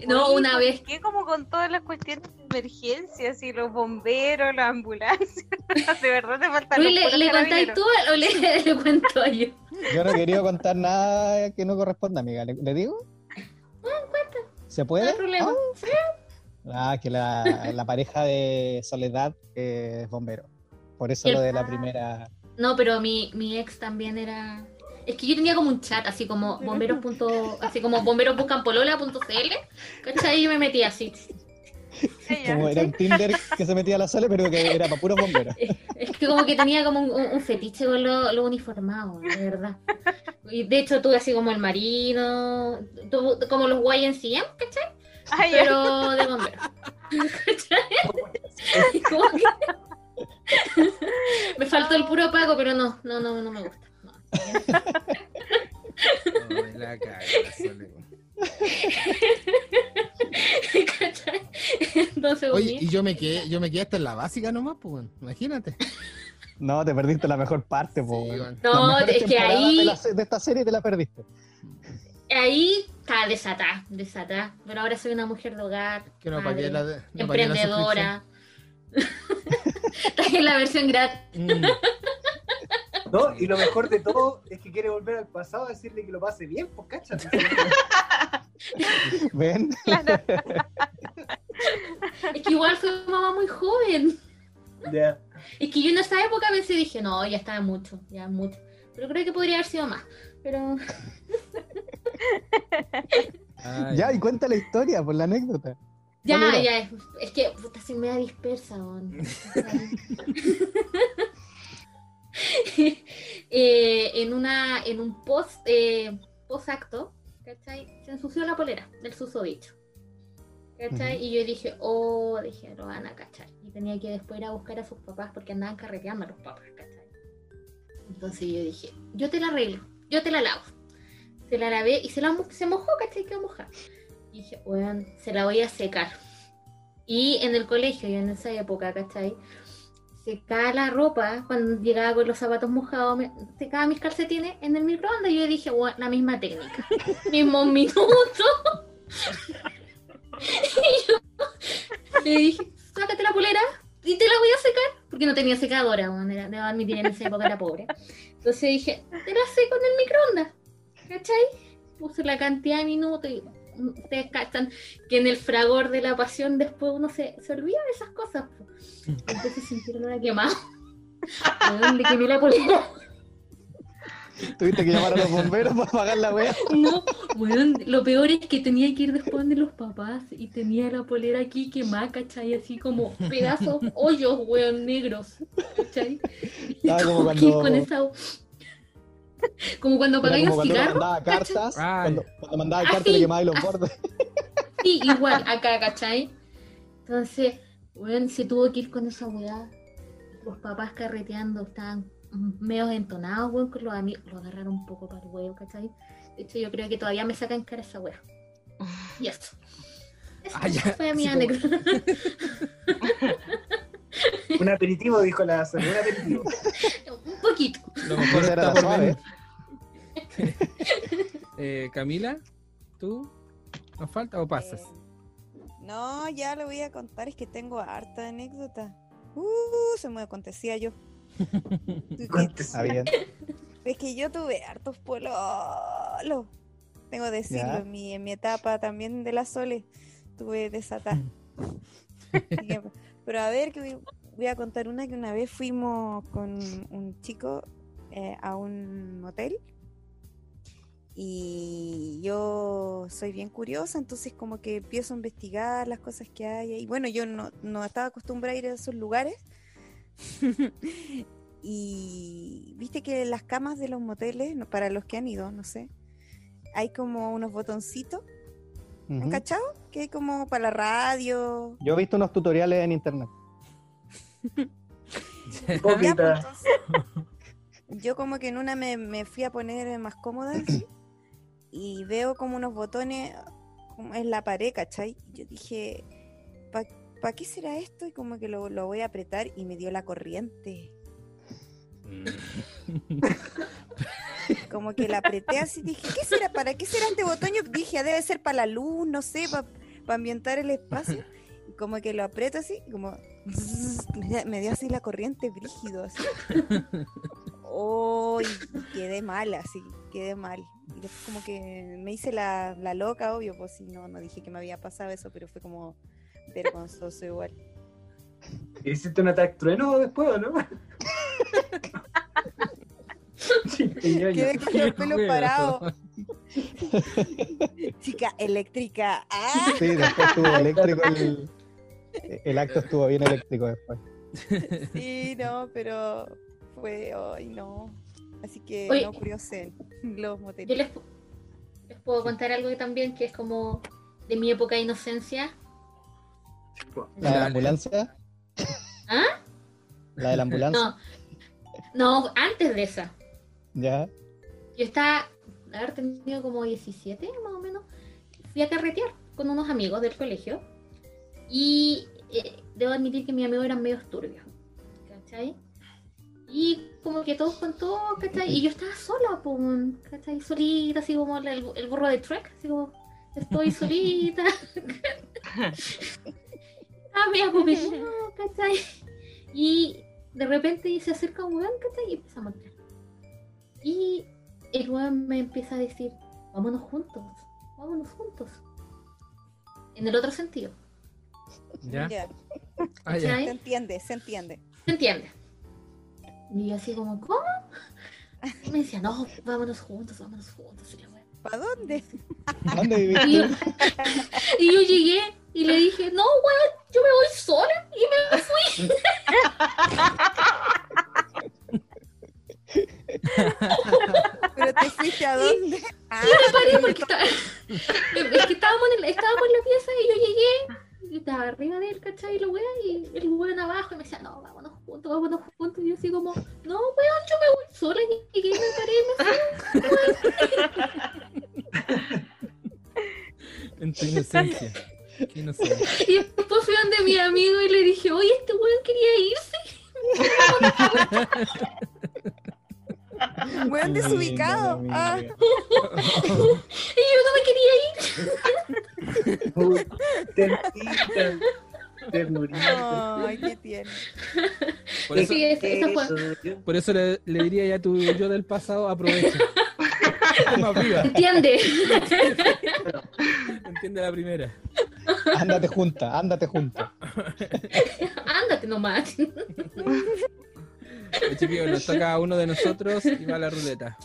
No, una vez. ¿Qué como con todas las cuestiones de emergencias y los bomberos, las ambulancias? de verdad te faltan los ¿le, le contáis tú o le, le cuento yo? Yo no quería contar nada que no corresponda, amiga. ¿Le, le digo? ¿Se No puede? hay problema. Ah, Ah, que la, la pareja de Soledad es bombero. Por eso el- lo de la primera. No, pero mi, mi ex también era. Es que yo tenía como un chat, así como bomberos. punto- así como bomberos buscan polola.cl. ¿Cachai? Y yo me metí así. Como era un Tinder que se metía a la Sole, pero que era para puros bomberos. Es que como que tenía como un, fetiche con lo, lo uniformado, de verdad. Y de hecho tuve así como el marino, como los YNCM, ¿cachai? Pero de bombero. ¿Cachai? Y como que- Me faltó el puro pago, pero no, no, no, no me gusta. Oye, y yo me quedé, yo me quedé hasta en la básica nomás, pues, bueno, imagínate. No, te perdiste la mejor parte, po, Sí, bueno. No, es que ahí- De, la se- de esta serie te la perdiste. ahí está desatada, desatada. Pero ahora soy una mujer de hogar, Que no madre, pagué la, de- no pagué la emprendedora. Está en la versión gratis. Mm. ¿No? Y lo mejor de todo es que quiere volver al pasado a decirle que lo pase bien, pues. Claro. Es que igual fue mamá muy joven. Ya. Es que yo en esa época a veces dije, no, ya estaba mucho, ya mucho. Pero creo que podría haber sido más. Pero Ay, Ya, y cuenta la historia, por la anécdota. Ya, ya, es, es que puta, se me da dispersa. Eh, en una en un post eh, post acto, ¿cachai? Se ensució la polera del susodicho. ¿Cachai? Ujú. Y yo dije, oh, dije, lo van a cachar. Y tenía que después ir a buscar a sus papás porque andaban carreteando a los papás, ¿cachai? Entonces yo dije, yo te la arreglo, yo te la lavo. Se la lavé y se, la, se mojó, ¿cachai? Quedó mojada. Y dije, bueno, se la voy a secar. Y en el colegio, y en esa época, ¿cachai? Secaba la ropa, cuando llegaba con los zapatos mojados, me, secaba mis calcetines en el microondas. Y yo dije, bueno, la misma técnica, mismo minuto. y yo le dije, sácate la polera y te la voy a secar. Porque no tenía secadora, bueno, era, debo admitir, en esa época era pobre. Entonces dije, te la seco en el microondas. ¿Cachai? Puse la cantidad de minutos y ustedes cachan que en el fragor de la pasión después uno se, se olvida de esas cosas. Entonces sintieron una quemada. Le quemé la polera. Tuviste que llamar a los bomberos para apagar la wea. No, weón, lo peor es que tenía que ir después de los papás y tenía la polera aquí quemada, ¿cachai? Así como pedazos, hoyos, weón, negros, ¿cachai? Y Ah, tuve que ir con esa... Como cuando Era apagáis como un cuando uno cigarro, mandaba cartas, cuando, cuando mandaba Así, cartas le quemabais los bordes. Sí, igual, acá, ¿cachai? Entonces, weón, se tuvo que ir con esa weá. Los papás carreteando, estaban medio entonados, weón, con los amigos. Lo agarraron un poco para el huevo, ¿cachai? De hecho, yo creo que todavía me sacan cara esa weá. Y eso. Esa Ah, ya, fue mi como- anécdota. Un aperitivo, dijo la Sara, un aperitivo. un poquito. Lo mejor era está la por suave. Eh, Camila, ¿tú? ¿Nos falta o pasas? Eh, no, ya lo voy a contar, es que tengo harta anécdota. Uh, se me acontecía yo. Está bien. Es que yo tuve hartos pololos. Tengo que decirlo, en mi, en mi etapa también de la Sole tuve desatar. Pero a ver, que voy, voy a contar una que una vez fuimos con un chico eh, a un motel y yo soy bien curiosa, entonces como que empiezo a investigar las cosas que hay. Y bueno, yo no, no estaba acostumbrada a ir a esos lugares. y viste que en las camas de los moteles, no- para los que han ido, no sé, hay como unos botoncitos, ¿han Ujú. cachado? Que hay como para la radio. Yo he visto unos tutoriales en internet. Ya, pues, entonces, yo como que en una me, me fui a poner más cómoda así, y veo como unos botones en la pared, ¿cachai? Y Yo dije, ¿para qué será esto? Y como que lo, lo voy a apretar y me dio la corriente. Como que la apreté así, dije, ¿qué será? ¿Para qué será este botón? Yo dije, "Ah, debe ser para la luz, no sé, para ambientar el espacio. Y como que lo aprieto así, como me dio- así la corriente brígido, así. Oh, y quedé mal, así, quedé mal. Y después como que me hice la, la loca, obvio, pues si no, no dije que me había pasado eso, pero fue como vergonzoso igual. ¿Hiciste un ataque trueno después o no? Quedé con los pelos parados. Chica eléctrica. ¡Ah! Sí, después estuvo eléctrico el, el acto estuvo bien eléctrico después. Sí, no, pero fue hoy, no. Así que Oye. no curiosen los Yo moteles. les, les puedo contar algo que también que es como de mi época de inocencia. La de la ambulancia. ¿Ah? La de la ambulancia. No, no, antes de esa. Ya. Yo estaba, haber tenido como 17 más o menos, fui a carretear con unos amigos del colegio y eh, debo admitir que mis amigos eran medio turbios, ¿cachai? Y como que todos con todos, ¿cachai? Y yo estaba sola, pues, ¿cachai? Solita, así como el, el burro de Trek, así como, estoy solita. ah, me acompañó, ¿cachai? Y de repente se acerca un weón, ¿cachai? Y empezamos a entrar. Y el weón me empieza a decir, vámonos juntos, vámonos juntos. En el otro sentido, ¿Ya? Ya, Ah, ya. se entiende, se entiende. ¿Se entiende? Y yo así como, ¿cómo? Y me decía, no, vámonos juntos, vámonos juntos. Y wea. ¿Para dónde? ¿Dónde vivís Y yo, y yo llegué y le dije, no, weón, yo me voy sola. Y me fui. ¿Pero te fuiste a dónde? Ah, Y me paré porque estaba, es que estábamos en, la, estábamos en la pieza y yo llegué y estaba arriba de él, ¿cachai? Y la wea, y el weón abajo y me decía, no, vámonos juntos, vámonos juntos. Y yo así como, no, weón, yo me voy sola. Y y me paré y me fui. En tu inocencia. Qué inocencia. Y después fui donde mi amigo y le dije, oye, este weón quería irse. Weón desubicado. Ah. Y yo no me quería ir. Ay, qué tierno. Por eso, Sí, fue. por eso le, le diría ya a tu yo del pasado, aprovecha. ¿Entiende? Entiende la primera. Ándate junta, ándate junta. Ándate nomás. Chiquillos, nos toca a uno de nosotros y va la ruleta.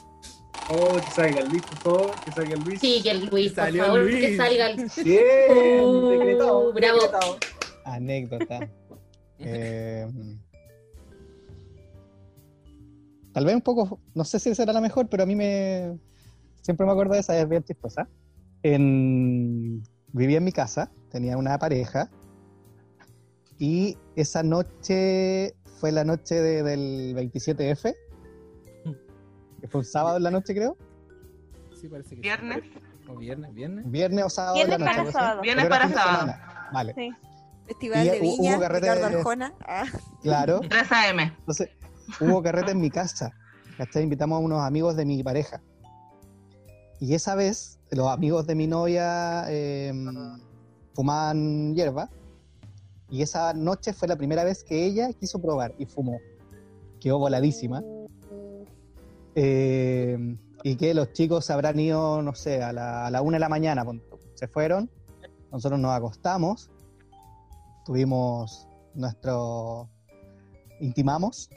Oh, que salga el Luis, por favor, que salga el Luis. Sí, que el Luis, por Salió favor, Luis. que salga el. Bien, Uh, decretado, bravo. decretado. Anécdota. Eh, tal vez un poco, no sé si será la mejor, pero a mí me. Siempre me acuerdo de esa, es bien chistosa. En, vivía en mi casa, tenía una pareja, y esa noche fue la noche de- del 27F, que fue un sábado en la noche, creo. Sí, parece que sí. Viernes. O viernes, viernes. Viernes o sábado Viernes en la noche. para sábado. Viernes para sábado. semana. Vale, Sí. Festival Y de hubo Viña, carrete Ricardo de- Arjona. Ah, claro. 3 AM. Entonces, hubo carrete en mi casa. ¿cachai? Invitamos a unos amigos de mi pareja. Y esa vez, los amigos de mi novia eh, fumaban hierba. Y esa noche fue la primera vez que ella quiso probar y fumó. Quedó voladísima. Eh, y que los chicos se habrán ido, no sé, a la, a la una de la mañana. Se fueron. Nosotros nos acostamos. Tuvimos nuestro. Intimamos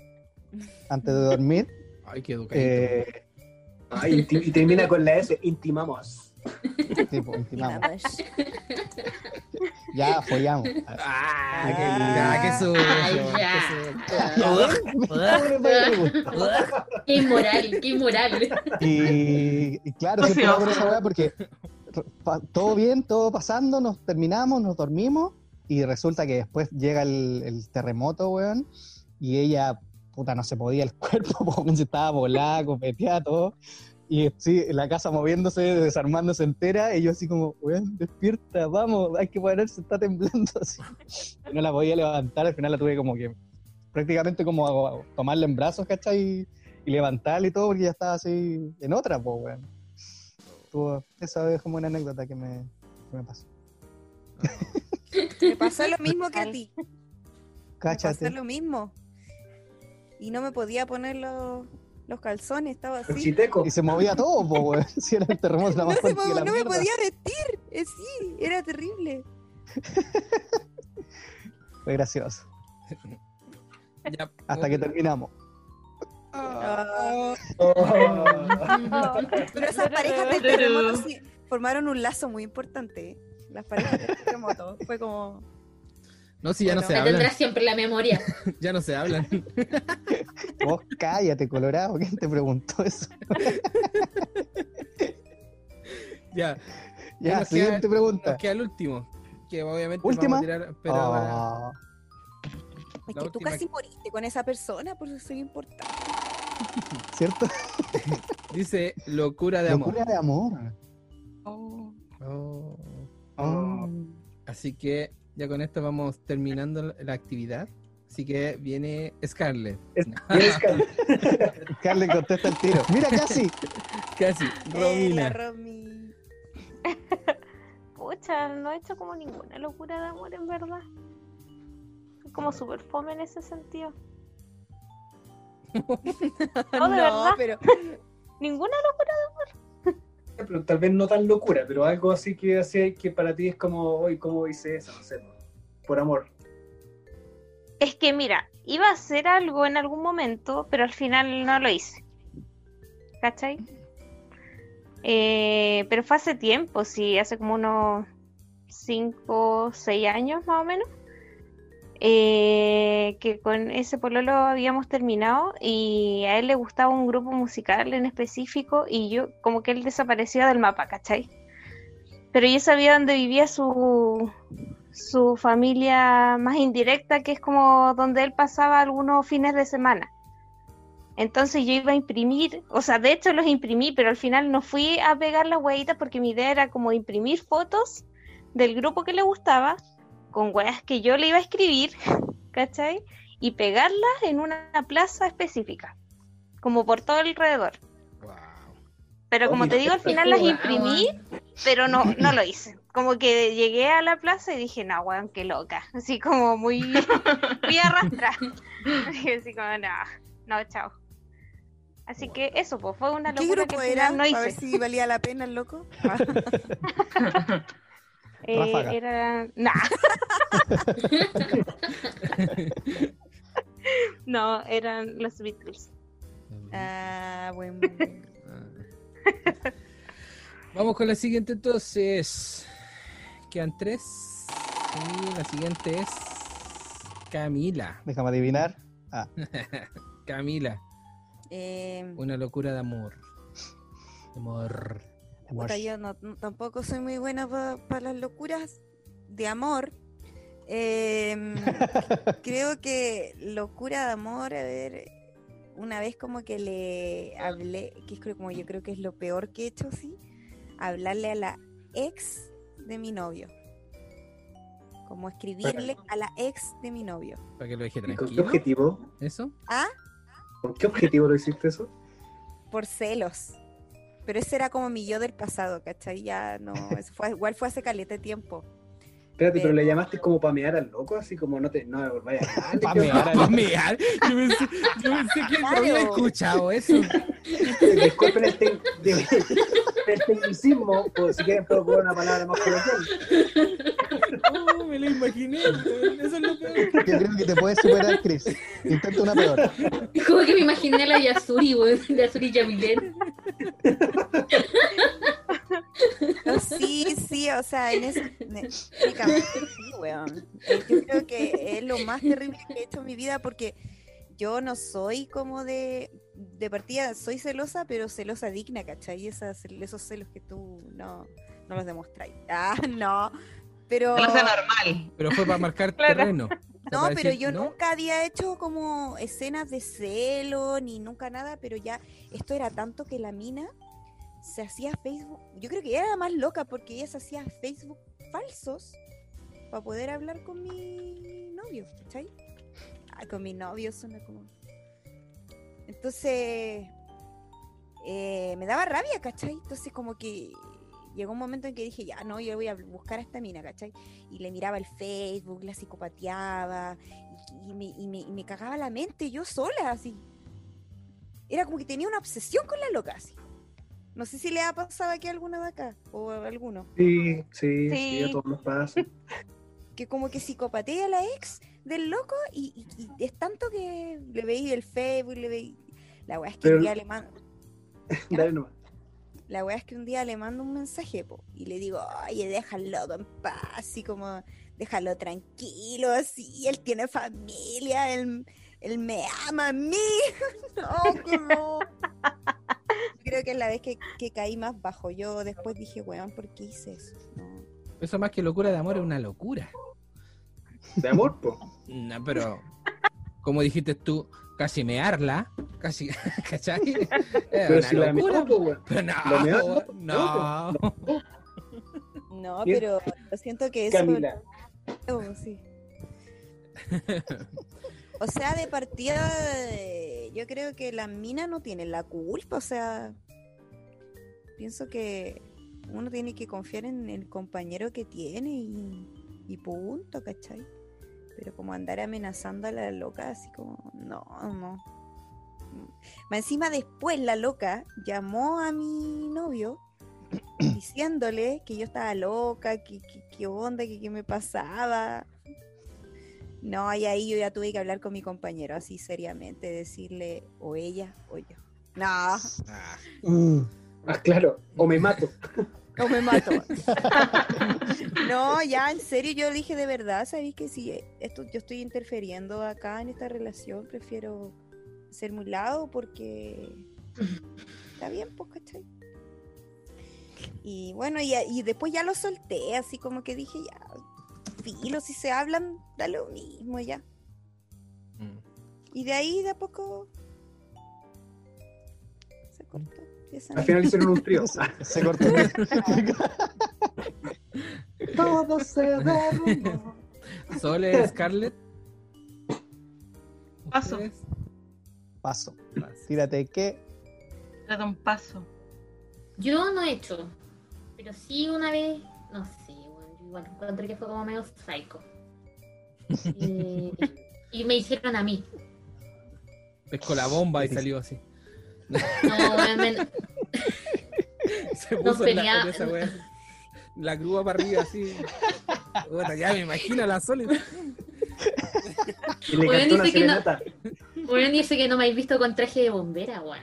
antes de dormir. Ay, qué educadito. Eh, Ay, y termina con la S, intimamos. tipo, intimamos. nada más. Ya follamos. Ah, qué, Ah. qué sucio. Ay, qué ya. sucio. Qué inmoral, qué inmoral. Y, y claro, siempre de esa weá porque todo bien, todo pasando, nos terminamos, nos dormimos y resulta que después llega el, terremoto, weón, y ella, puta, no se podía el cuerpo, porque se estaba volada, copeteada, todo. Y sí, la casa moviéndose, desarmándose entera, y yo así como, weón, despierta, vamos, hay que ponerse, está temblando así. Y no la podía levantar, al final la tuve como que, prácticamente como tomarla en brazos, ¿cachai? Y, y levantarla y todo, porque ya estaba así en otra, pues, weón. Esa es como una anécdota que me, me pasó. Me pasó lo mismo que a ti. Me pasó Cáchate. lo mismo. Y no me podía poner los, los calzones, estaba El así. chiteco. Y se movía todo, po. Si era el terremoto la No, más se la no me podía vestir. Eh, sí, era terrible. Fue gracioso. Ya, Hasta que terminamos. Ah, Oh. pero esas parejas de terremoto sí formaron un lazo muy importante. ¿eh? Las parejas de terremoto. Fue como. No, si ya no Bueno, se Me hablan. tendrás siempre la memoria. Ya no se hablan. Vos cállate, Colorado. ¿Quién te preguntó eso? Ya. Ya, nos siguiente queda- pregunta. Nos queda el último. Que obviamente ¿Última? vamos a tirar. Pero Ah, Es que tú casi moriste con esa persona, por eso soy importante. ¿Cierto? dice locura de amor. Locura de amor. Oh. Oh. Así que ya con esto vamos terminando la- actividad. Así que viene Scarlett. Es- es cal- Carlen contesta el tiro. Mira, casi. Casi. Romina. Romy. Pucha, no he hecho como ninguna locura de amor en verdad. Como súper fome en ese sentido. No, de verdad. pero Ninguna locura. Pero tal vez no tan locura, pero algo así que así que para ti es como, hoy ¿cómo hice eso? No sé, por amor. Es que mira, iba a hacer algo en algún momento, pero al final no lo hice. ¿Cachai? Eh, pero fue hace tiempo, sí, hace como unos 5 o 6 años más o menos. Eh, que con ese pololo habíamos terminado y a él le gustaba un grupo musical en específico y yo como que él desaparecía del mapa, ¿cachai? Pero yo sabía dónde vivía su, su familia más indirecta, que es como donde él pasaba algunos fines de semana. Entonces yo iba a imprimir, o sea, de hecho los imprimí, pero al final no fui a pegar las huellitas porque mi idea era como imprimir fotos del grupo que le gustaba con weas que yo le iba a escribir, ¿cachai? Y pegarlas en una plaza específica, como por todo alrededor. Pero como te digo, al final las imprimí, pero no, no lo hice. Como que llegué a la plaza y dije, no, weón, qué loca. Así como muy, muy arrastrada. Así como, no, no, chao. Así que eso, pues fue una ¿Qué locura que era? no A ver hice. si valía la pena el loco. Eh, era. Nah. no, eran los Beatles. Ah, bueno. Vamos con la siguiente entonces. Quedan tres. Y la siguiente es Camila. Déjame adivinar. Ah, Camila, Eh, una locura de amor. Amor. Puta, yo no- no- tampoco soy muy buena para las locuras de amor. Em, creo que locura de amor, a ver, una vez como que le hablé, que es como yo creo que es lo peor que he hecho, sí, hablarle a la ex de mi novio. Como escribirle a la ex de mi novio. Para que lo deje ¿Y ¿Con qué tranquilo. objetivo? ¿Eso? ¿Ah? ¿Con qué objetivo lo hiciste eso? Por celos. Pero ese era como mi yo del pasado, ¿cachai? Ya no, eso fue, igual fue hace caleta de tiempo. Espérate, pero Pero- le llamaste como pamear al loco, así como no te no me volváis a. Pamear Pamear. Yo pensé, yo pensé que no había escuchado eso. Disculpen de- el tecnicismo, pues si quieren puedo una palabra más coloquial. Oh, me lo imaginé. weón. Eso es lo peor. Yo creo que te puedes superar, Chris. Intenta una peor. Como que me imaginé la Yasuri, weón, Yasuri Yamilet. No, sí, sí, o sea, en eso. sí, weón. Yo creo que es lo más terrible que he hecho en mi vida porque yo no soy como de. De partida, soy celosa, pero celosa digna, ¿cachai? Esas, esos celos que tú no, no los demostráis. Ah, no. Pero. Celosa normal. Pero fue para marcar Claro. terreno. No, pero decir, yo ¿no? nunca había hecho como escenas de celo, ni nunca nada, pero ya esto era tanto que la mina se hacía Facebook. Yo creo que ella era la más loca porque ella se hacía Facebook falsos para poder hablar con mi novio, ¿cachai? Ah, con mi novio suena como. Entonces. eh, me daba rabia, ¿cachai? Entonces, como que llegó un momento en que dije, ya no, yo voy a buscar a esta mina, ¿cachai? y le miraba el Facebook, la psicopateaba y, y me, y me- y me cagaba la mente yo sola, así. Era como que tenía una obsesión con la loca, así. No sé si le ha pasado aquí a alguna de acá o a alguno. Sí, sí, sí, Sí. a todos nos pasa. Que como que psicopatea a la ex del loco y, y- y es tanto que le veí el Facebook, le veí... La weá es que Pero- un día le mando... Dale nomás. La weá es que un día le mando un mensaje po, y le digo, oye, déjalo en paz, así como, déjalo tranquilo, así, él tiene familia, él, él me ama a mí. no, no. Creo que es la vez que, que caí más bajo. Yo después dije, weón, ¿por qué hice eso? No. Eso más que locura de amor es una locura. De amor, po. No, pero como dijiste tú, casi mearla, casi, ¿cachai? Pero una si la locura. meó, po. Pero no, Lo meó, no. No, pero yo siento que eso... Camila, Oh, sí. O sea, de partida, yo creo que la mina no tiene la culpa. O sea, pienso que uno tiene que confiar en el compañero que tiene y, y punto, ¿cachai? Pero como andar amenazando a la loca, así como, no, no. Más encima después la loca llamó a mi novio diciéndole que yo estaba loca, que que- qué onda, que qué me pasaba. No, y ahí yo ya tuve que hablar con mi compañero así seriamente, decirle o ella o yo. No, Ah, claro, o me mato. O me mato. no, ya, en serio, yo dije de verdad, ¿sabéis que si esto, yo estoy interfiriendo acá en esta relación, prefiero ser muy lado porque está bien, pues, ¿cachai? Y bueno, y, y después ya lo solté, así como que dije, ya, filo, si se hablan, da lo mismo ya. Mm. Y de ahí de a poco se cortó. Al final hicieron un trío. Se, se cortó. Todo se derrumbó. Sole, Scarlett. Paso. Paso. Tírate que. Trata un paso. Yo no he hecho, pero sí una vez, no sé, bueno, yo igual encontré que fue como medio psycho. Eh, y me hicieron a mí. Pescó la bomba y salió así. No, bueno, me- Se Nos puso en la, pelea- en esa wea. La grúa para arriba así. Puta, ya me imagino la Sole. Y le Bueno, dice que no- bueno, dice que no me habéis visto con traje de bombera, weón.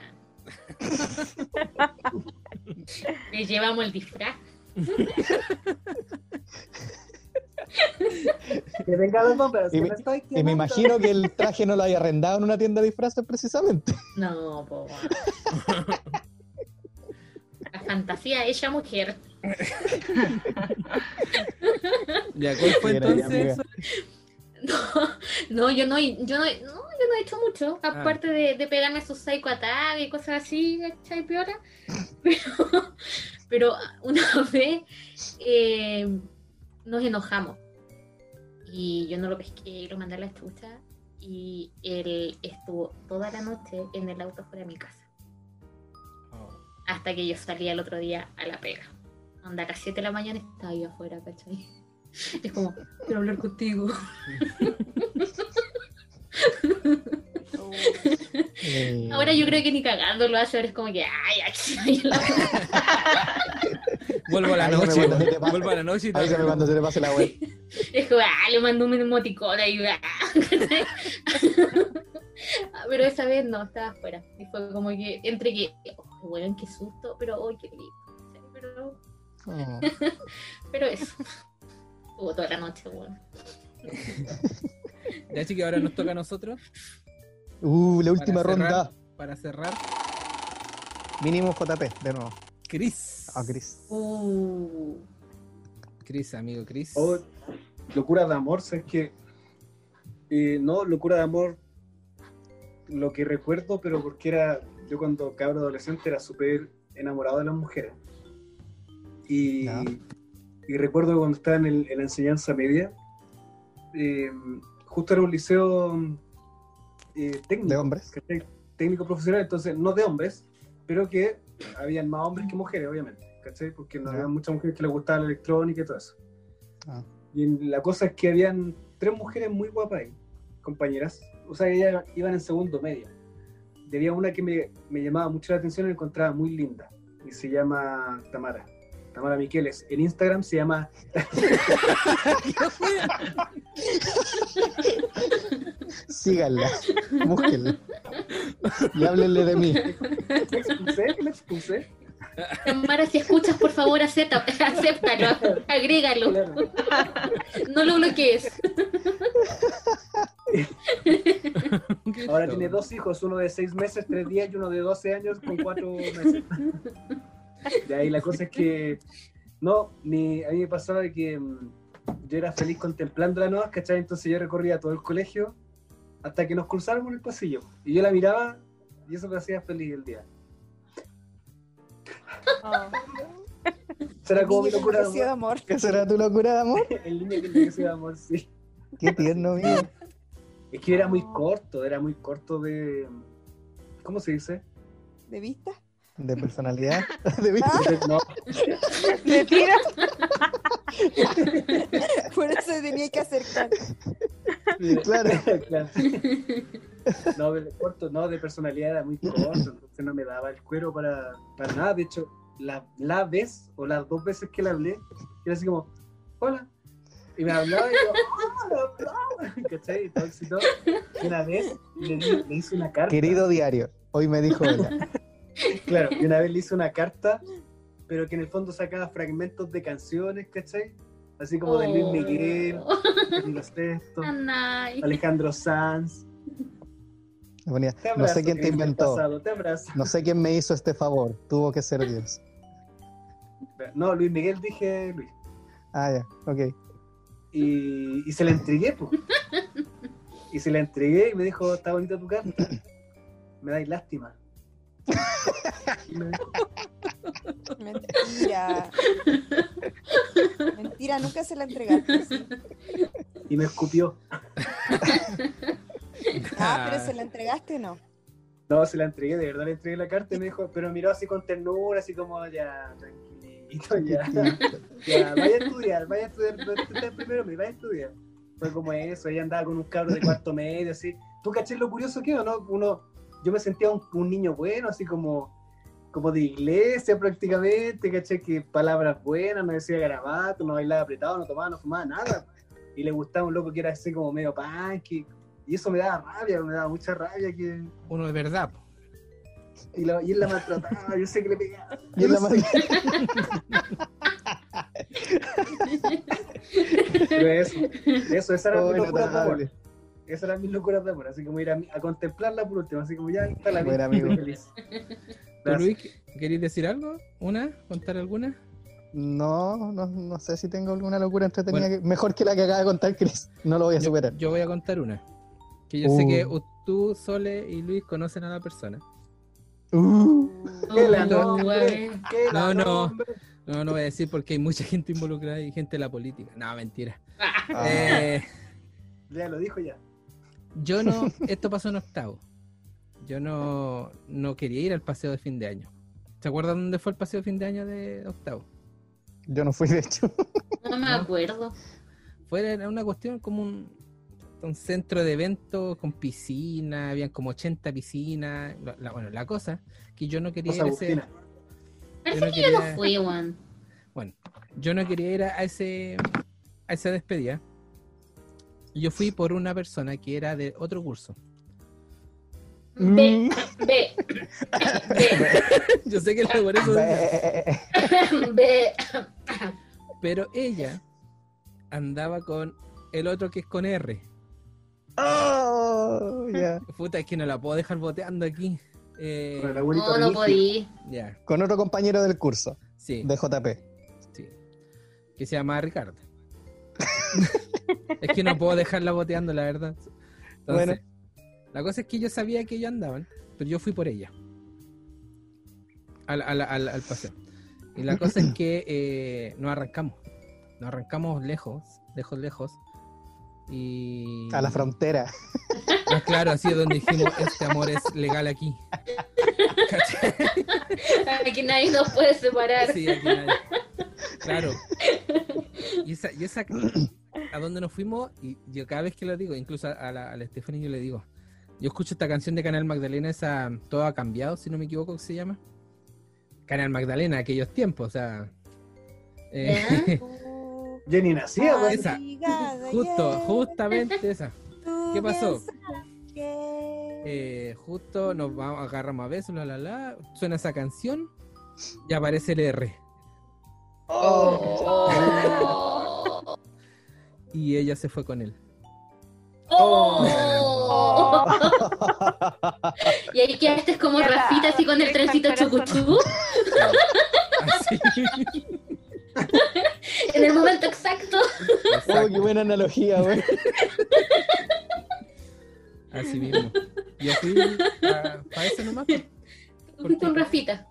Le llevamos el disfraz. Que venga los bomberos, Y que me- estoy Y me imagino que el traje no lo había arrendado en una tienda de disfraces precisamente. No, po. La fantasía ella mujer. Ya, ¿cuál fue entonces? No, no, yo no, yo no, no, yo no he hecho mucho, aparte de, de pegarme sus psycho attack y cosas así, ¿cachai? Piola. Pero, pero una vez eh, nos enojamos y yo no lo pesqué lo mandé a la chucha y él estuvo toda la noche en el auto fuera de mi casa Oh. hasta que yo salí el otro día a la pega. Anda, a las 7 de la mañana estaba yo afuera, ¿cachai? Es como, quiero hablar contigo. Eh, Ahora yo creo que ni cagando lo hace, ahora es como que, ay, aquí hay la Vuelvo a la noche. pase. Vuelvo a la noche y te Avísame cuando se le pase la web. Es como, ah, le mando un emoticón ahí, ah. Pero esa vez no, estaba afuera. Y fue como que, entre que, oh, bueno, qué susto, pero, oh, qué lindo. Pero, Oh. pero eso. Estuvo toda la noche, bueno. Ya, chiqui, ahora nos toca a nosotros Uh, la última Para cerrar. ronda. para cerrar. Mínimo JP, de nuevo. Chris. Ah, Chris. Uh, Chris, amigo Chris. Oh, locura de amor, ¿sabes qué? Eh, no, locura de amor, lo que recuerdo, pero porque era, yo cuando cabro adolescente era súper enamorado de las mujeres. Y, y recuerdo que cuando estaba en, el- en la enseñanza media, eh, justo era un liceo eh, técnico. De hombres. ¿cachai? Técnico profesional, entonces no de hombres, pero que habían más hombres que mujeres, obviamente, ¿cachai? Porque no había muchas mujeres que les gustaba la electrónica y todo eso. Ah. Y la cosa es que habían tres mujeres muy guapas ahí, compañeras. O sea, ellas iban en segundo medio. Y había una que me, me llamaba mucho la atención y la encontraba muy linda. Y se llama Tamara. Tamara Miqueles. En Instagram se llama. Síganla. Búsquenla. Y háblenle de mí. ¿Me expulsé? ¿Me expulsé? Tamara, si escuchas, por favor, acepta, acéptalo, agrégalo, Claro. no lo bloquees. Ahora tiene dos hijos, uno de seis meses, tres días y uno de 12 años con cuatro meses. De ahí la cosa es que, no, ni, a mí me pasaba de que mm, yo era feliz contemplando la nueva, ¿cachai? Entonces yo recorría todo el colegio hasta que nos cruzáramos en el pasillo. Y yo la miraba y eso me hacía feliz el día. Será como mi locura de amor. amor. ¿Qué será tu locura de amor? El niño que de amor, sí. Qué tierno, mío. Es que era muy corto, era muy corto de... ¿Cómo se dice? ¿De vista? De personalidad. De vista. No, ¿Me tira? Por eso tenía que acercar. Claro. Claro. No, de corto, no, de personalidad era muy corto, entonces no me daba el cuero para, para nada. De hecho, la, la vez o las dos veces que le hablé, era así como, hola. Y me hablaba y yo, hola, ¿cachai? Y todo exitoso. Y una vez le, le hice una carta. Querido diario, hoy me dijo hola. Claro, y una vez le hice una carta, pero que en el fondo sacaba fragmentos de canciones, ¿cachai? Así como de Luis Miguel, Oh. Alejandro Sanz. Ponía, no sé quién te inventó, pasado, te abrazo. no sé quién me hizo este favor, tuvo que ser Dios. No, Luis Miguel dije Luis. Ah, ya, ok. Y, y se la entregué, pues. Y se la entregué y me dijo, está bonita tu carta. Me dais lástima. Mentira. Mentira, nunca se la entregaste. ¿sí? y me escupió. Ah, pero se la entregaste o no. No, se la entregué, de verdad le entregué la carta y me dijo, pero miró así con ternura, así como, ya, tranquilito, ya. Ya, vaya a estudiar, vaya a estudiar, primero, me vaya a estudiar. Fue como eso, ella andaba con un cabro de cuarto medio, así. ¿Tú caché lo curioso que o no? Uno, yo me sentía un, un niño bueno, así como, como de iglesia prácticamente, caché que palabras buenas, no decía garabato, no bailaba apretado, no tomaba, no fumaba nada. Y le gustaba un loco que era así como medio punk, y, y eso me daba rabia, me daba mucha rabia que... Uno de verdad. Y, la, y él la maltrataba, yo sé que le pegaba. Y Yo la. Pero eso, eso, esa era Oh, mi locura de amor. notable. Esa era mi locura de amor, así como ir a, a contemplarla por último, así como ya está la vida, amigo. estoy feliz. ¿Tú, Gracias. Luis, queréis decir algo? ¿Una? ¿Contar alguna? No, no, no sé si tengo alguna locura entretenida Bueno. que- mejor que la que acaba de contar Chris. No lo voy a Yo, superar. yo voy a contar una. Que yo sé que Uh. tú, Sole y Luis conocen a la persona. Uh, ¿Qué la Oh, nombre? ¿Qué la No, no. No, no voy a decir porque hay mucha gente involucrada y gente de la política. No, mentira. ah, Eh, Ya lo dijo ya. Yo no, esto pasó en octavo. Yo no, no quería ir al paseo de fin de año. ¿Se acuerdan dónde fue el paseo de fin de año de octavo? yo no fui, de hecho. No me acuerdo. Fue era una cuestión como un, un centro de eventos con piscina, habían como 80 piscinas. La, la- bueno, la cosa que yo no quería ir a ese. Parece Yo no que yo no quería- fui, weón. bueno, yo no quería ir a a ese a esa despedida. Yo fui por una persona que era de otro curso. Ve, ve, ve, Yo sé que era por eso, ve. pero ella andaba con el otro que es con R. Oh, ya. Puta, es que no la puedo dejar boteando aquí. Eh, Con el abuelito No, no podí. ya, Con otro compañero del curso, sí. de JP. Sí. Que se llama Ricardo. es que no puedo dejarla boteando, la verdad. Entonces, Bueno. la cosa es que yo sabía que ellos andaban, pero yo fui por ella. Al, al, al, al paseo. Y la cosa es que eh, nos arrancamos. Nos arrancamos lejos, lejos, lejos. Y. A la frontera. Ah, claro, así es donde dijimos: Este amor es legal aquí. ¿Cachai? Aquí nadie nos puede separar. Sí, aquí nadie. Claro. Y esa, y esa a donde nos fuimos, y yo cada vez que lo digo, incluso a la, a la Stephanie yo le digo, yo escucho esta canción de Canal Magdalena, esa Todo ha cambiado, si no me equivoco, que se llama. Canal Magdalena, aquellos tiempos, o sea. eh, Jenny nacía, güey. Esa. amiga de justo, ayer, justamente esa. ¿Qué pasó? Eh, justo nos vamos, agarramos a besos, la la la, suena esa canción y aparece el R. Oh. Y ella se fue con él. Oh. Y ahí quedaste como Rafita así con el Exacto, trencito chucuchú Así. en el momento exacto. Oh, qué buena analogía, güey. Así mismo. Yo fui para eso nomás. con Rafita.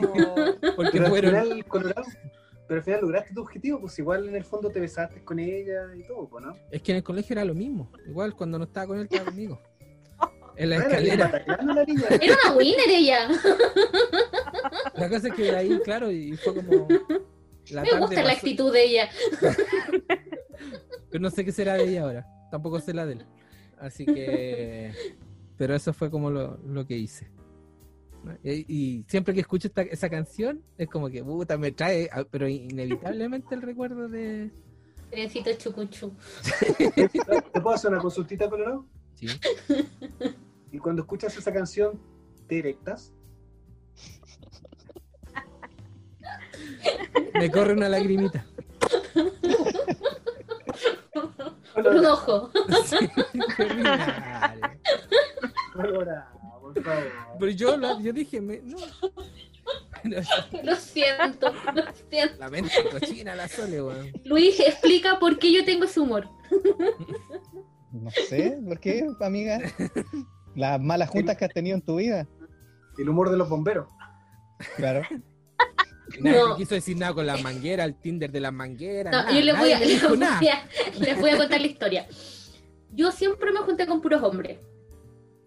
Oh, Porque fueron. final, Colorado, pero al final lograste tu objetivo, pues igual en el fondo te besaste con ella y todo, pues, ¿no? Es que en el colegio era lo mismo. Igual cuando no estaba con él, estaba conmigo. En la escalera. Era una winner ella. La cosa es que de ahí, claro, y fue como. La Me tarde gusta la actitud de ella. Pero no sé qué será de ella ahora. Tampoco sé la de él. Así que. Pero eso fue como lo, lo que hice. Eh, y, siempre que escucho esta, esa canción, es como que puta, me trae, ah, pero inevitablemente el recuerdo de. Trencito chucuchu. ¿Te puedo hacer una consultita, Colorado? Sí. ¿Y cuando escuchas esa canción, te erectas? Me corre una lagrimita. Un ojo. Sí, por favor. Pero yo, yo dije, me- no. Lo siento, lo siento. La mente cochina la sole, weón. Luis, explica por qué yo tengo ese humor. No sé, ¿por qué, amiga? Las malas juntas que has tenido en tu vida. El humor de los bomberos. Claro. No. quiso decir nada con las mangueras, el Tinder de las mangueras. No, nada, yo les voy, a, les, voy a, les voy a contar la historia. Yo siempre me junté con puros hombres.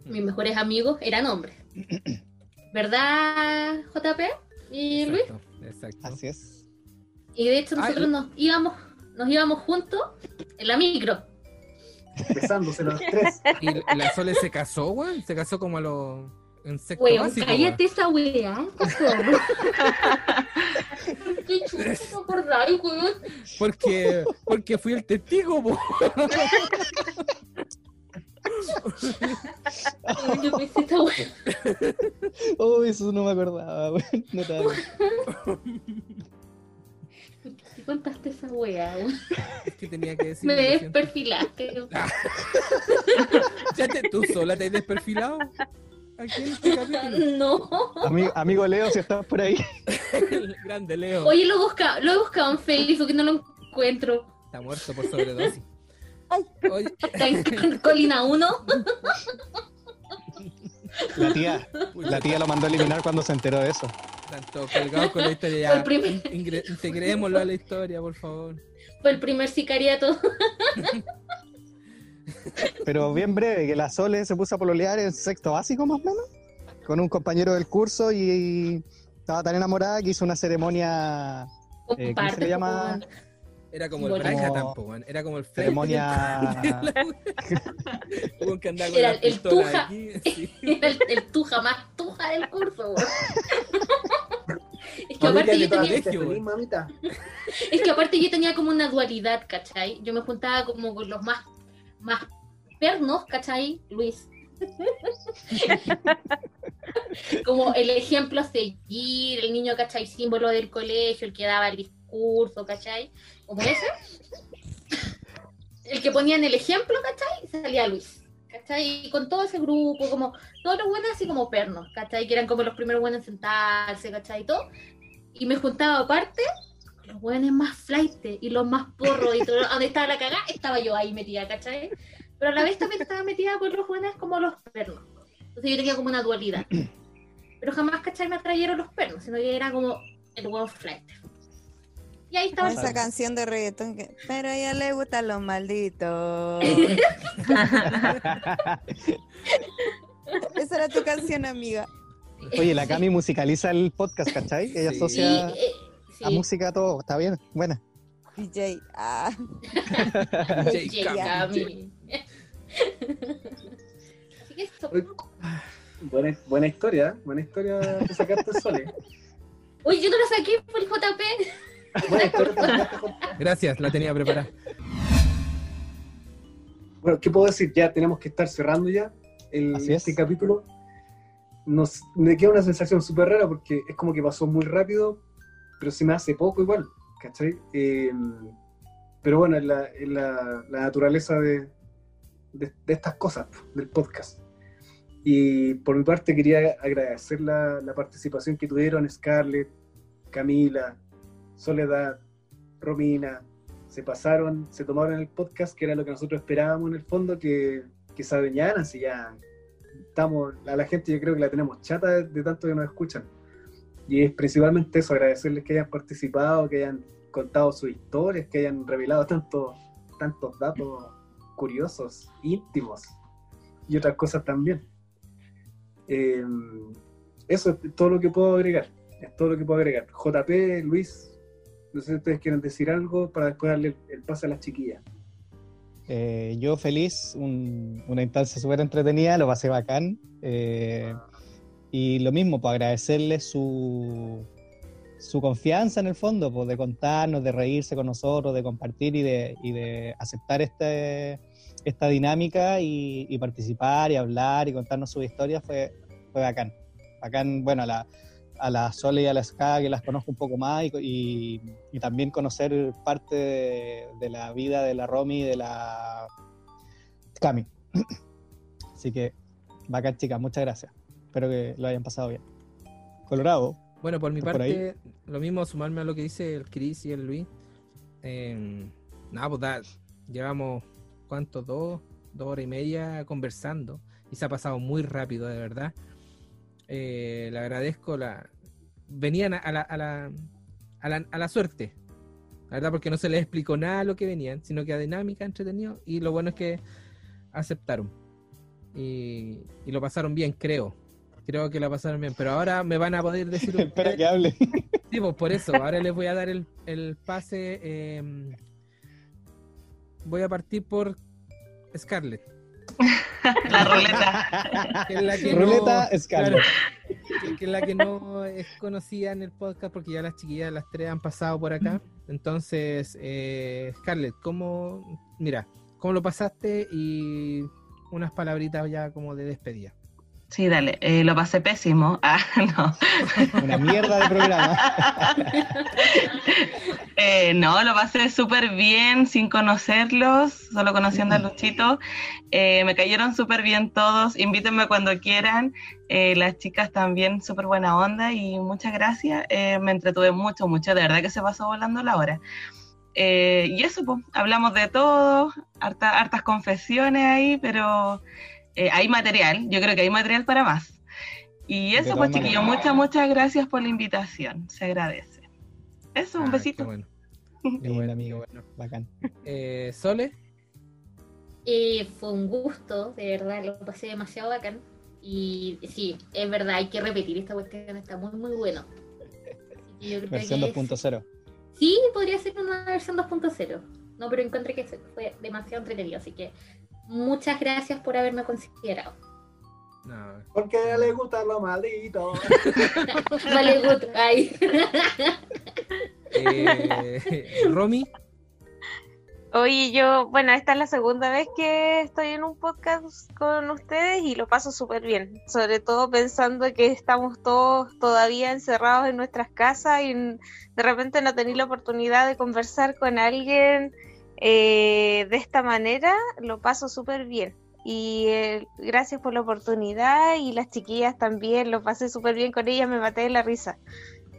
Mis mejores amigos eran hombres. ¿Verdad, JP y Luis? Exacto. Así es. Y de hecho Ay, nosotros nos íbamos, nos íbamos juntos en la micro. Besándose los tres. Y la Sole se casó, weón. Se casó como a los. Weón, básico, cállate esa weá. Qué chulo, no acordáis, weón. Porque, porque fui el testigo. Weón, Oh, eso no me acordaba, weón. No te hago. ¿Qué contaste esa weá, weón? Es que tenía que decir. Me desperfilaste. Ya te, tú sola te has desperfilado. Aquí en este capítulo. No. Ami- amigo Leo, si estás por ahí. El grande Leo. Oye, lo he buscado, lo he buscado en Facebook y no lo encuentro. Está muerto por sobredosis. Oye, Está en Colina 1. La tía, la tía lo mandó a eliminar cuando se enteró de eso. tanto colgado con la historia Fue el ya. primer- Integrémoslo a la historia, por favor. Fue el primer sicariato. Pero bien breve, que la Sole se puso a pololear en sexto básico más o menos, con un compañero del curso y estaba tan enamorada que hizo una ceremonia, Eh, ¿cómo se le llama? po, Era como el. Brian tampoco. Era como el ceremonia, Weón que andaba con Era la el Tuja. aquí. sí. Era el, el tuja más tuja del curso. Es que, Mamita aparte yo tenía. Feliz, mamita. es que aparte yo tenía como una dualidad, ¿cachai? Yo me juntaba como con los más, más pernos, ¿cachai? Luis. como el ejemplo a seguir, el niño, ¿cachai? Símbolo del colegio, el que daba el discurso, ¿cachai? Como ese. El que ponía en el ejemplo, ¿cachai? Salía Luis. ¿Cachai? Y con todo ese grupo, como todos los buenos así como pernos, ¿cachai? Que eran como los primeros buenos en sentarse, ¿cachai? Y todo. Y me juntaba aparte con los buenos más flight y los más porros y todo. Donde estaba la cagada, estaba yo ahí metida, ¿cachai? Pero a la vez también estaba metida por los buenos como los pernos. Entonces yo tenía como una dualidad. Pero jamás, ¿cachai? Me atrayeron los pernos, sino que era como el buen flight. Y ahí estaba Con esa canción de reggaetón que. Pero a ella le gustan los malditos. Esa era tu canción, amiga. Oye, la Cami musicaliza el podcast, ¿cachai? Ella Sí. Asocia eh, sí. a música todo, está bien, buena. DJ. Ah. DJ DJ Cami. Así que. Buena, buena historia, ¿eh? buena historia que sacaste Sole. Oye, yo no la saqué por el JP. Jorge. Gracias, la tenía preparada. Bueno, ¿qué puedo decir? Ya tenemos que estar cerrando ya el, Así es. este capítulo. Nos, me queda una sensación súper rara porque es como que pasó muy rápido, pero se me hace poco igual, ¿cachai? Eh, pero bueno, es la, es la, la naturaleza de, de, de estas cosas, del podcast. Y por mi parte quería agradecer la, la participación que tuvieron Scarlett, Camila, Soledad, Romina, se pasaron, se tomaron el podcast, que era lo que nosotros esperábamos en el fondo, que, que se adueñaran, si ya estamos, a la gente yo creo que la tenemos chata de, de tanto que nos escuchan. Y es principalmente eso, agradecerles que hayan participado, que hayan contado sus historias, que hayan revelado tantos tantos datos curiosos, íntimos y otras cosas también. Eh, eso es todo lo que puedo agregar. Es todo lo que puedo agregar. JP, Luis, no sé si ustedes quieren decir algo para después darle el, pase a las chiquillas. Eh, yo feliz, un- una instancia súper entretenida, lo pasé bacán. eh, y lo mismo, pues agradecerle su, su confianza en el fondo, pues de contarnos, de reírse con nosotros, de compartir y de, y de aceptar este, esta dinámica y, y participar y hablar y contarnos sus historias fue, fue bacán. Bacán, bueno, la, a la Sole y a la Ska, que las conozco un poco más, y, y- y también conocer parte de, de la vida de la Romy y de la Cami. Así que, bacán, chicas, muchas gracias. Espero que lo hayan pasado bien. Colorado, Bueno, por mi parte, lo mismo sumarme a lo que dice el Chris y el Luis. Eh, nada, pues da- llevamos, ¿cuánto? Dos, dos horas y media conversando y se ha pasado muy rápido, de verdad. Eh, le agradezco la... Venían a, a la, a, la, a, la, a la suerte, la verdad, porque no se les explicó nada lo que venían, sino que a dinámica, entretenido, y lo bueno es que aceptaron. Y, y lo pasaron bien, creo. Creo que la pasaron bien, pero ahora me van a poder decir espera que hable. Sí, pues por eso, ahora les voy a dar el, el pase. eh, voy a partir por Scarlett, La ruleta. que es la que Ruleta, no, claro, que- que es la que no es conocida en el podcast porque ya las chiquillas, las tres han pasado por acá. Entonces, eh, Scarlett, ¿cómo, mira, cómo lo pasaste y unas palabritas ya como de despedida? Sí, dale. Eh, lo pasé pésimo. Ah, no. Una mierda de programa. Eh, no, lo pasé súper bien sin conocerlos, solo conociendo a Luchito. Eh, me cayeron súper bien todos. Invítenme cuando quieran. Eh, las chicas también súper buena onda y muchas gracias. Me entretuve mucho, mucho. De verdad que se pasó volando la hora. Y eso, pues, hablamos de todo, harta- hartas confesiones ahí, pero eh, hay material. Yo creo que hay material para más. Y eso, pues, chiquillos, muchas, muchas gracias por la invitación. Se agradece. Eso, un Ah, besito. qué bueno. Qué bueno, amigo. bueno. Bacán. Eh, Sole, Eh, fue un gusto, de verdad, lo pasé demasiado bacán. Y sí, es verdad, hay que repetir esta cuestión, está muy, muy bueno. Yo creo Versión que 2.0. Sí, podría ser una versión 2.0. No, pero encontré que fue demasiado entretenido, así que muchas gracias por haberme considerado. no, Porque le gusta lo maldito. Vale, good. Ay. eh, Romy, Oye, yo, bueno, esta es la segunda vez que estoy en un podcast con ustedes y lo paso súper bien, sobre todo pensando que estamos todos todavía encerrados en nuestras casas y de repente no tenéis la oportunidad de conversar con alguien eh, de esta manera, lo paso súper bien. Y eh, gracias por la oportunidad y las chiquillas también, lo pasé súper bien con ellas, me maté de la risa.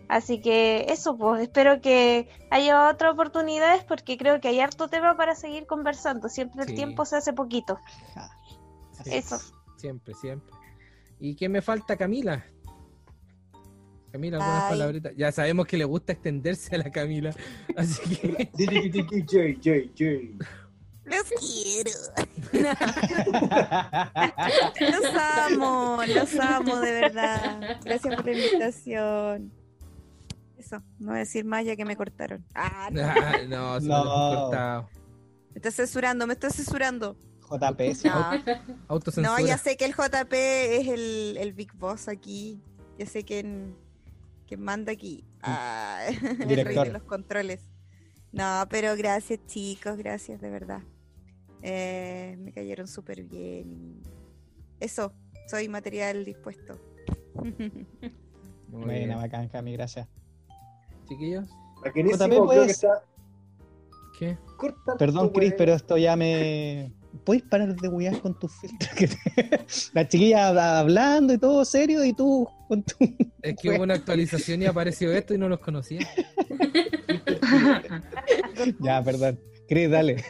Así que eso, pues espero que haya otras oportunidades porque creo que hay harto tema para seguir conversando. Siempre el tiempo se hace poquito. Sí, Eso. Siempre, siempre. ¿Y qué me falta, Camila? Camila, algunas Ay. palabritas. Ya sabemos que le gusta extenderse a la Camila, así que. Los quiero. Los amo, los amo de verdad. Gracias por la invitación. Eso, no voy a decir más ya que me cortaron. Ah, no. Ah, no, se me cortado. me está censurando, me está censurando. JP, sí. No, no, ya sé que el JP es el, el Big Boss aquí. Ya sé quién, quién manda aquí. Ah, el rey Director. de los controles. No, pero gracias chicos, gracias de verdad. Eh, me cayeron súper bien. Eso, soy material dispuesto. Muy Buena, bien. bacán, Cami, gracias. Chiquillos, creo que está. ¿qué? Corta Perdón, Chris, wea. pero esto ya me. ¿Puedes parar de wear con tus filtros? que te- La chiquilla hablando y todo serio y tú con tu. Es que hubo una actualización y apareció esto y no los conocía. Ya, perdón. Chris, dale.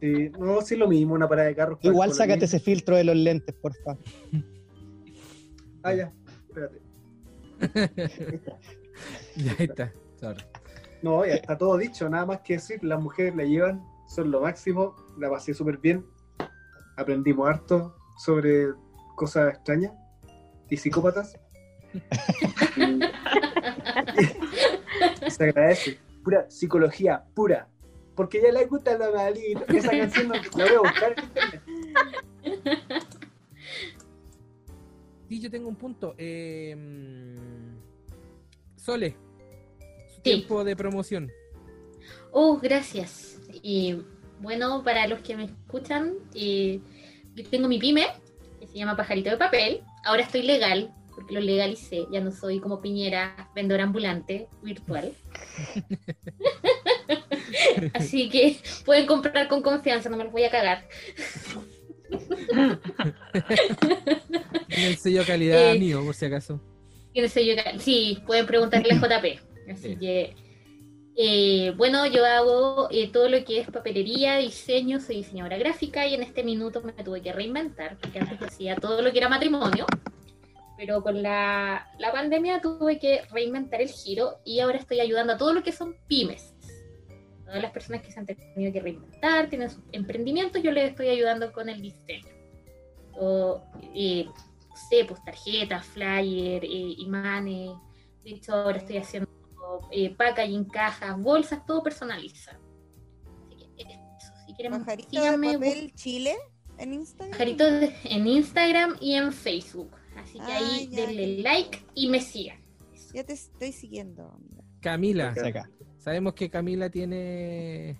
Sí, no, sí, lo mismo, una parada de carros. Igual sácate ese filtro de los lentes, porfa. Ah, ya, espérate. Ya está. Sorry. No, ya está todo dicho, nada más que decir, las mujeres la llevan, son lo máximo, la pasé súper bien, aprendimos harto sobre cosas extrañas y psicópatas. Y se agradece, pura psicología, pura, porque ya le gusta lo malito. Esa canción no- la voy a buscar en internet. Sí, yo tengo un punto. Eh, Sole, su Sí. tiempo de promoción. Oh, gracias. Y bueno, para los que me escuchan, eh, yo tengo mi pyme, que se llama Pajarito de Papel. Ahora estoy legal, porque lo legalicé. Ya no soy como Piñera, vendedor ambulante virtual. Así que pueden comprar con confianza, no me los voy a cagar. Tiene el sello calidad Eh, mío, por si acaso. Tiene sello de cal- Sí, pueden preguntarle a JP. Así Sí. que, eh, bueno, yo hago eh, todo lo que es papelería, diseño, soy diseñadora gráfica y en este minuto me tuve que reinventar, porque antes hacía todo lo que era matrimonio, pero con la, la pandemia tuve que reinventar el giro y ahora estoy ayudando a todo lo que son pymes. Todas las personas que se han tenido que reinventar, tienen sus emprendimientos, yo les estoy ayudando con el diseño. O, eh, no sé, pues tarjetas, flyer, eh, imanes. De hecho, ahora estoy haciendo eh, packaging, cajas, bolsas, todo personalizado. Así que eso, si quieren, Pajarito síganme, de papel Chile en Instagram. Pajarito en Instagram y en Facebook. Así que Ah, ahí ya, denle ya. like y me sigan. Eso. Ya te estoy siguiendo. amiga. Camila. Sabemos que Camila tiene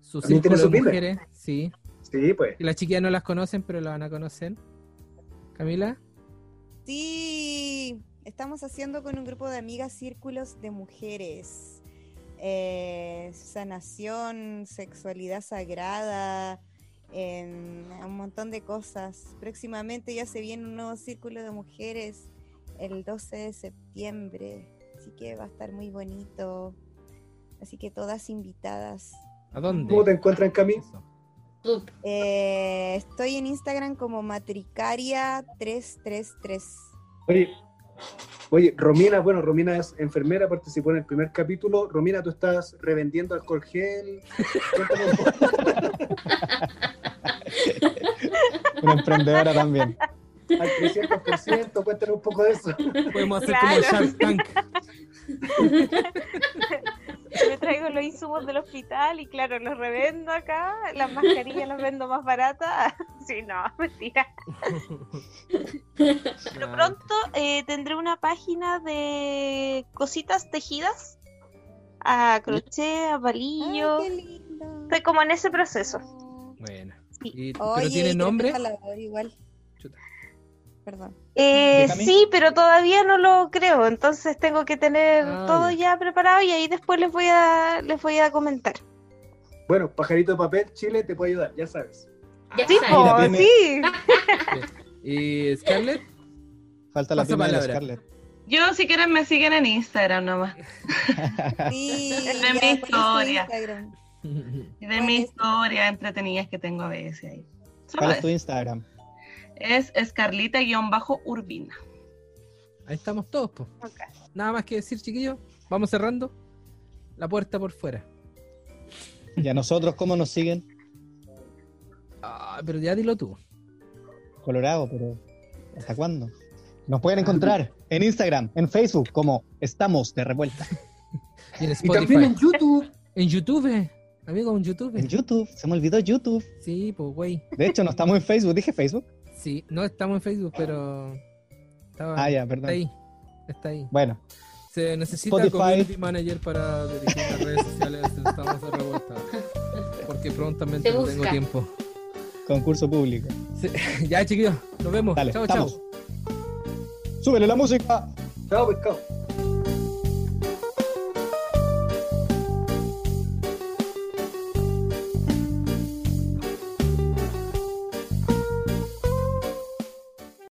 su También círculo tiene su mujeres. Sí. Sí, pues. Y las chiquillas no las conocen, pero la van a conocer. Camila. Sí, estamos haciendo con un grupo de amigas círculos de mujeres. Eh, sanación, sexualidad sagrada, un montón de cosas. Próximamente ya se viene un nuevo círculo de mujeres el 12 de septiembre, así que va a estar muy bonito. Así que todas invitadas. ¿A dónde? ¿Cómo te encuentran, Cami? Eso. Sup. Eh, estoy en Instagram como matricaria333. Oye, oye, Romina, bueno, Romina es enfermera, participó en el primer capítulo. Romina, tú estás revendiendo alcohol gel. Cuéntame un poco. Una emprendedora también. al 300%, cuéntanos un poco de eso. Podemos hacer Claro. como Shark Tank. Me traigo los insumos del hospital y claro, los revendo acá. Las mascarillas las vendo más baratas. Sí, no, mentira. Pero Ah, pronto eh, tendré una página de cositas tejidas a crochet, a palillo. lindo. Estoy como en ese proceso. Bueno. Sí. Y- Oye, ¿Pero tiene nombre? igual. Perdón. Eh, sí, pero todavía no lo creo, entonces tengo que tener Ah, todo ya. ya preparado y ahí después les voy a les voy a comentar. Bueno, Pajarito de Papel, Chile te puede ayudar, ya sabes. Ya Sí, tiene- sí. ¿Y Scarlett? Falta la pyme de. Scarlett. Yo, si quieren, me siguen en Instagram nomás. Sí, De mi ¿cuál es tu historia. De ¿Cuál mis es? historias entretenidas que tengo a veces ahí. ¿Cuál es tu. Instagram? Es escarlita-urbina. Ahí estamos todos, pues. Ok. Nada más que decir, chiquillos. Vamos cerrando. La puerta por fuera. ¿Y a nosotros cómo nos siguen? Ah, pero ya dilo tú. Colorado, pero ¿hasta cuándo? Nos pueden encontrar en Instagram, en Facebook, como Estamos de Revuelta. Y en Y también en YouTube. En YouTube, eh. amigo, en YouTube. En YouTube, se me olvidó YouTube. Sí, pues, güey. De hecho, no estamos en Facebook, dije Facebook. Sí, no estamos en Facebook, pero. Estaba, Ah, ya, Está perdón. ahí. Está ahí. Bueno, Se necesita Spotify. community manager para dirigir las redes sociales. Estamos de revuelta. Porque prontamente no tengo tiempo. concurso público. Sí, ya, chiquillos. Nos vemos. Dale, chao, estamos. chao. Súbele la música. Chao, pescado.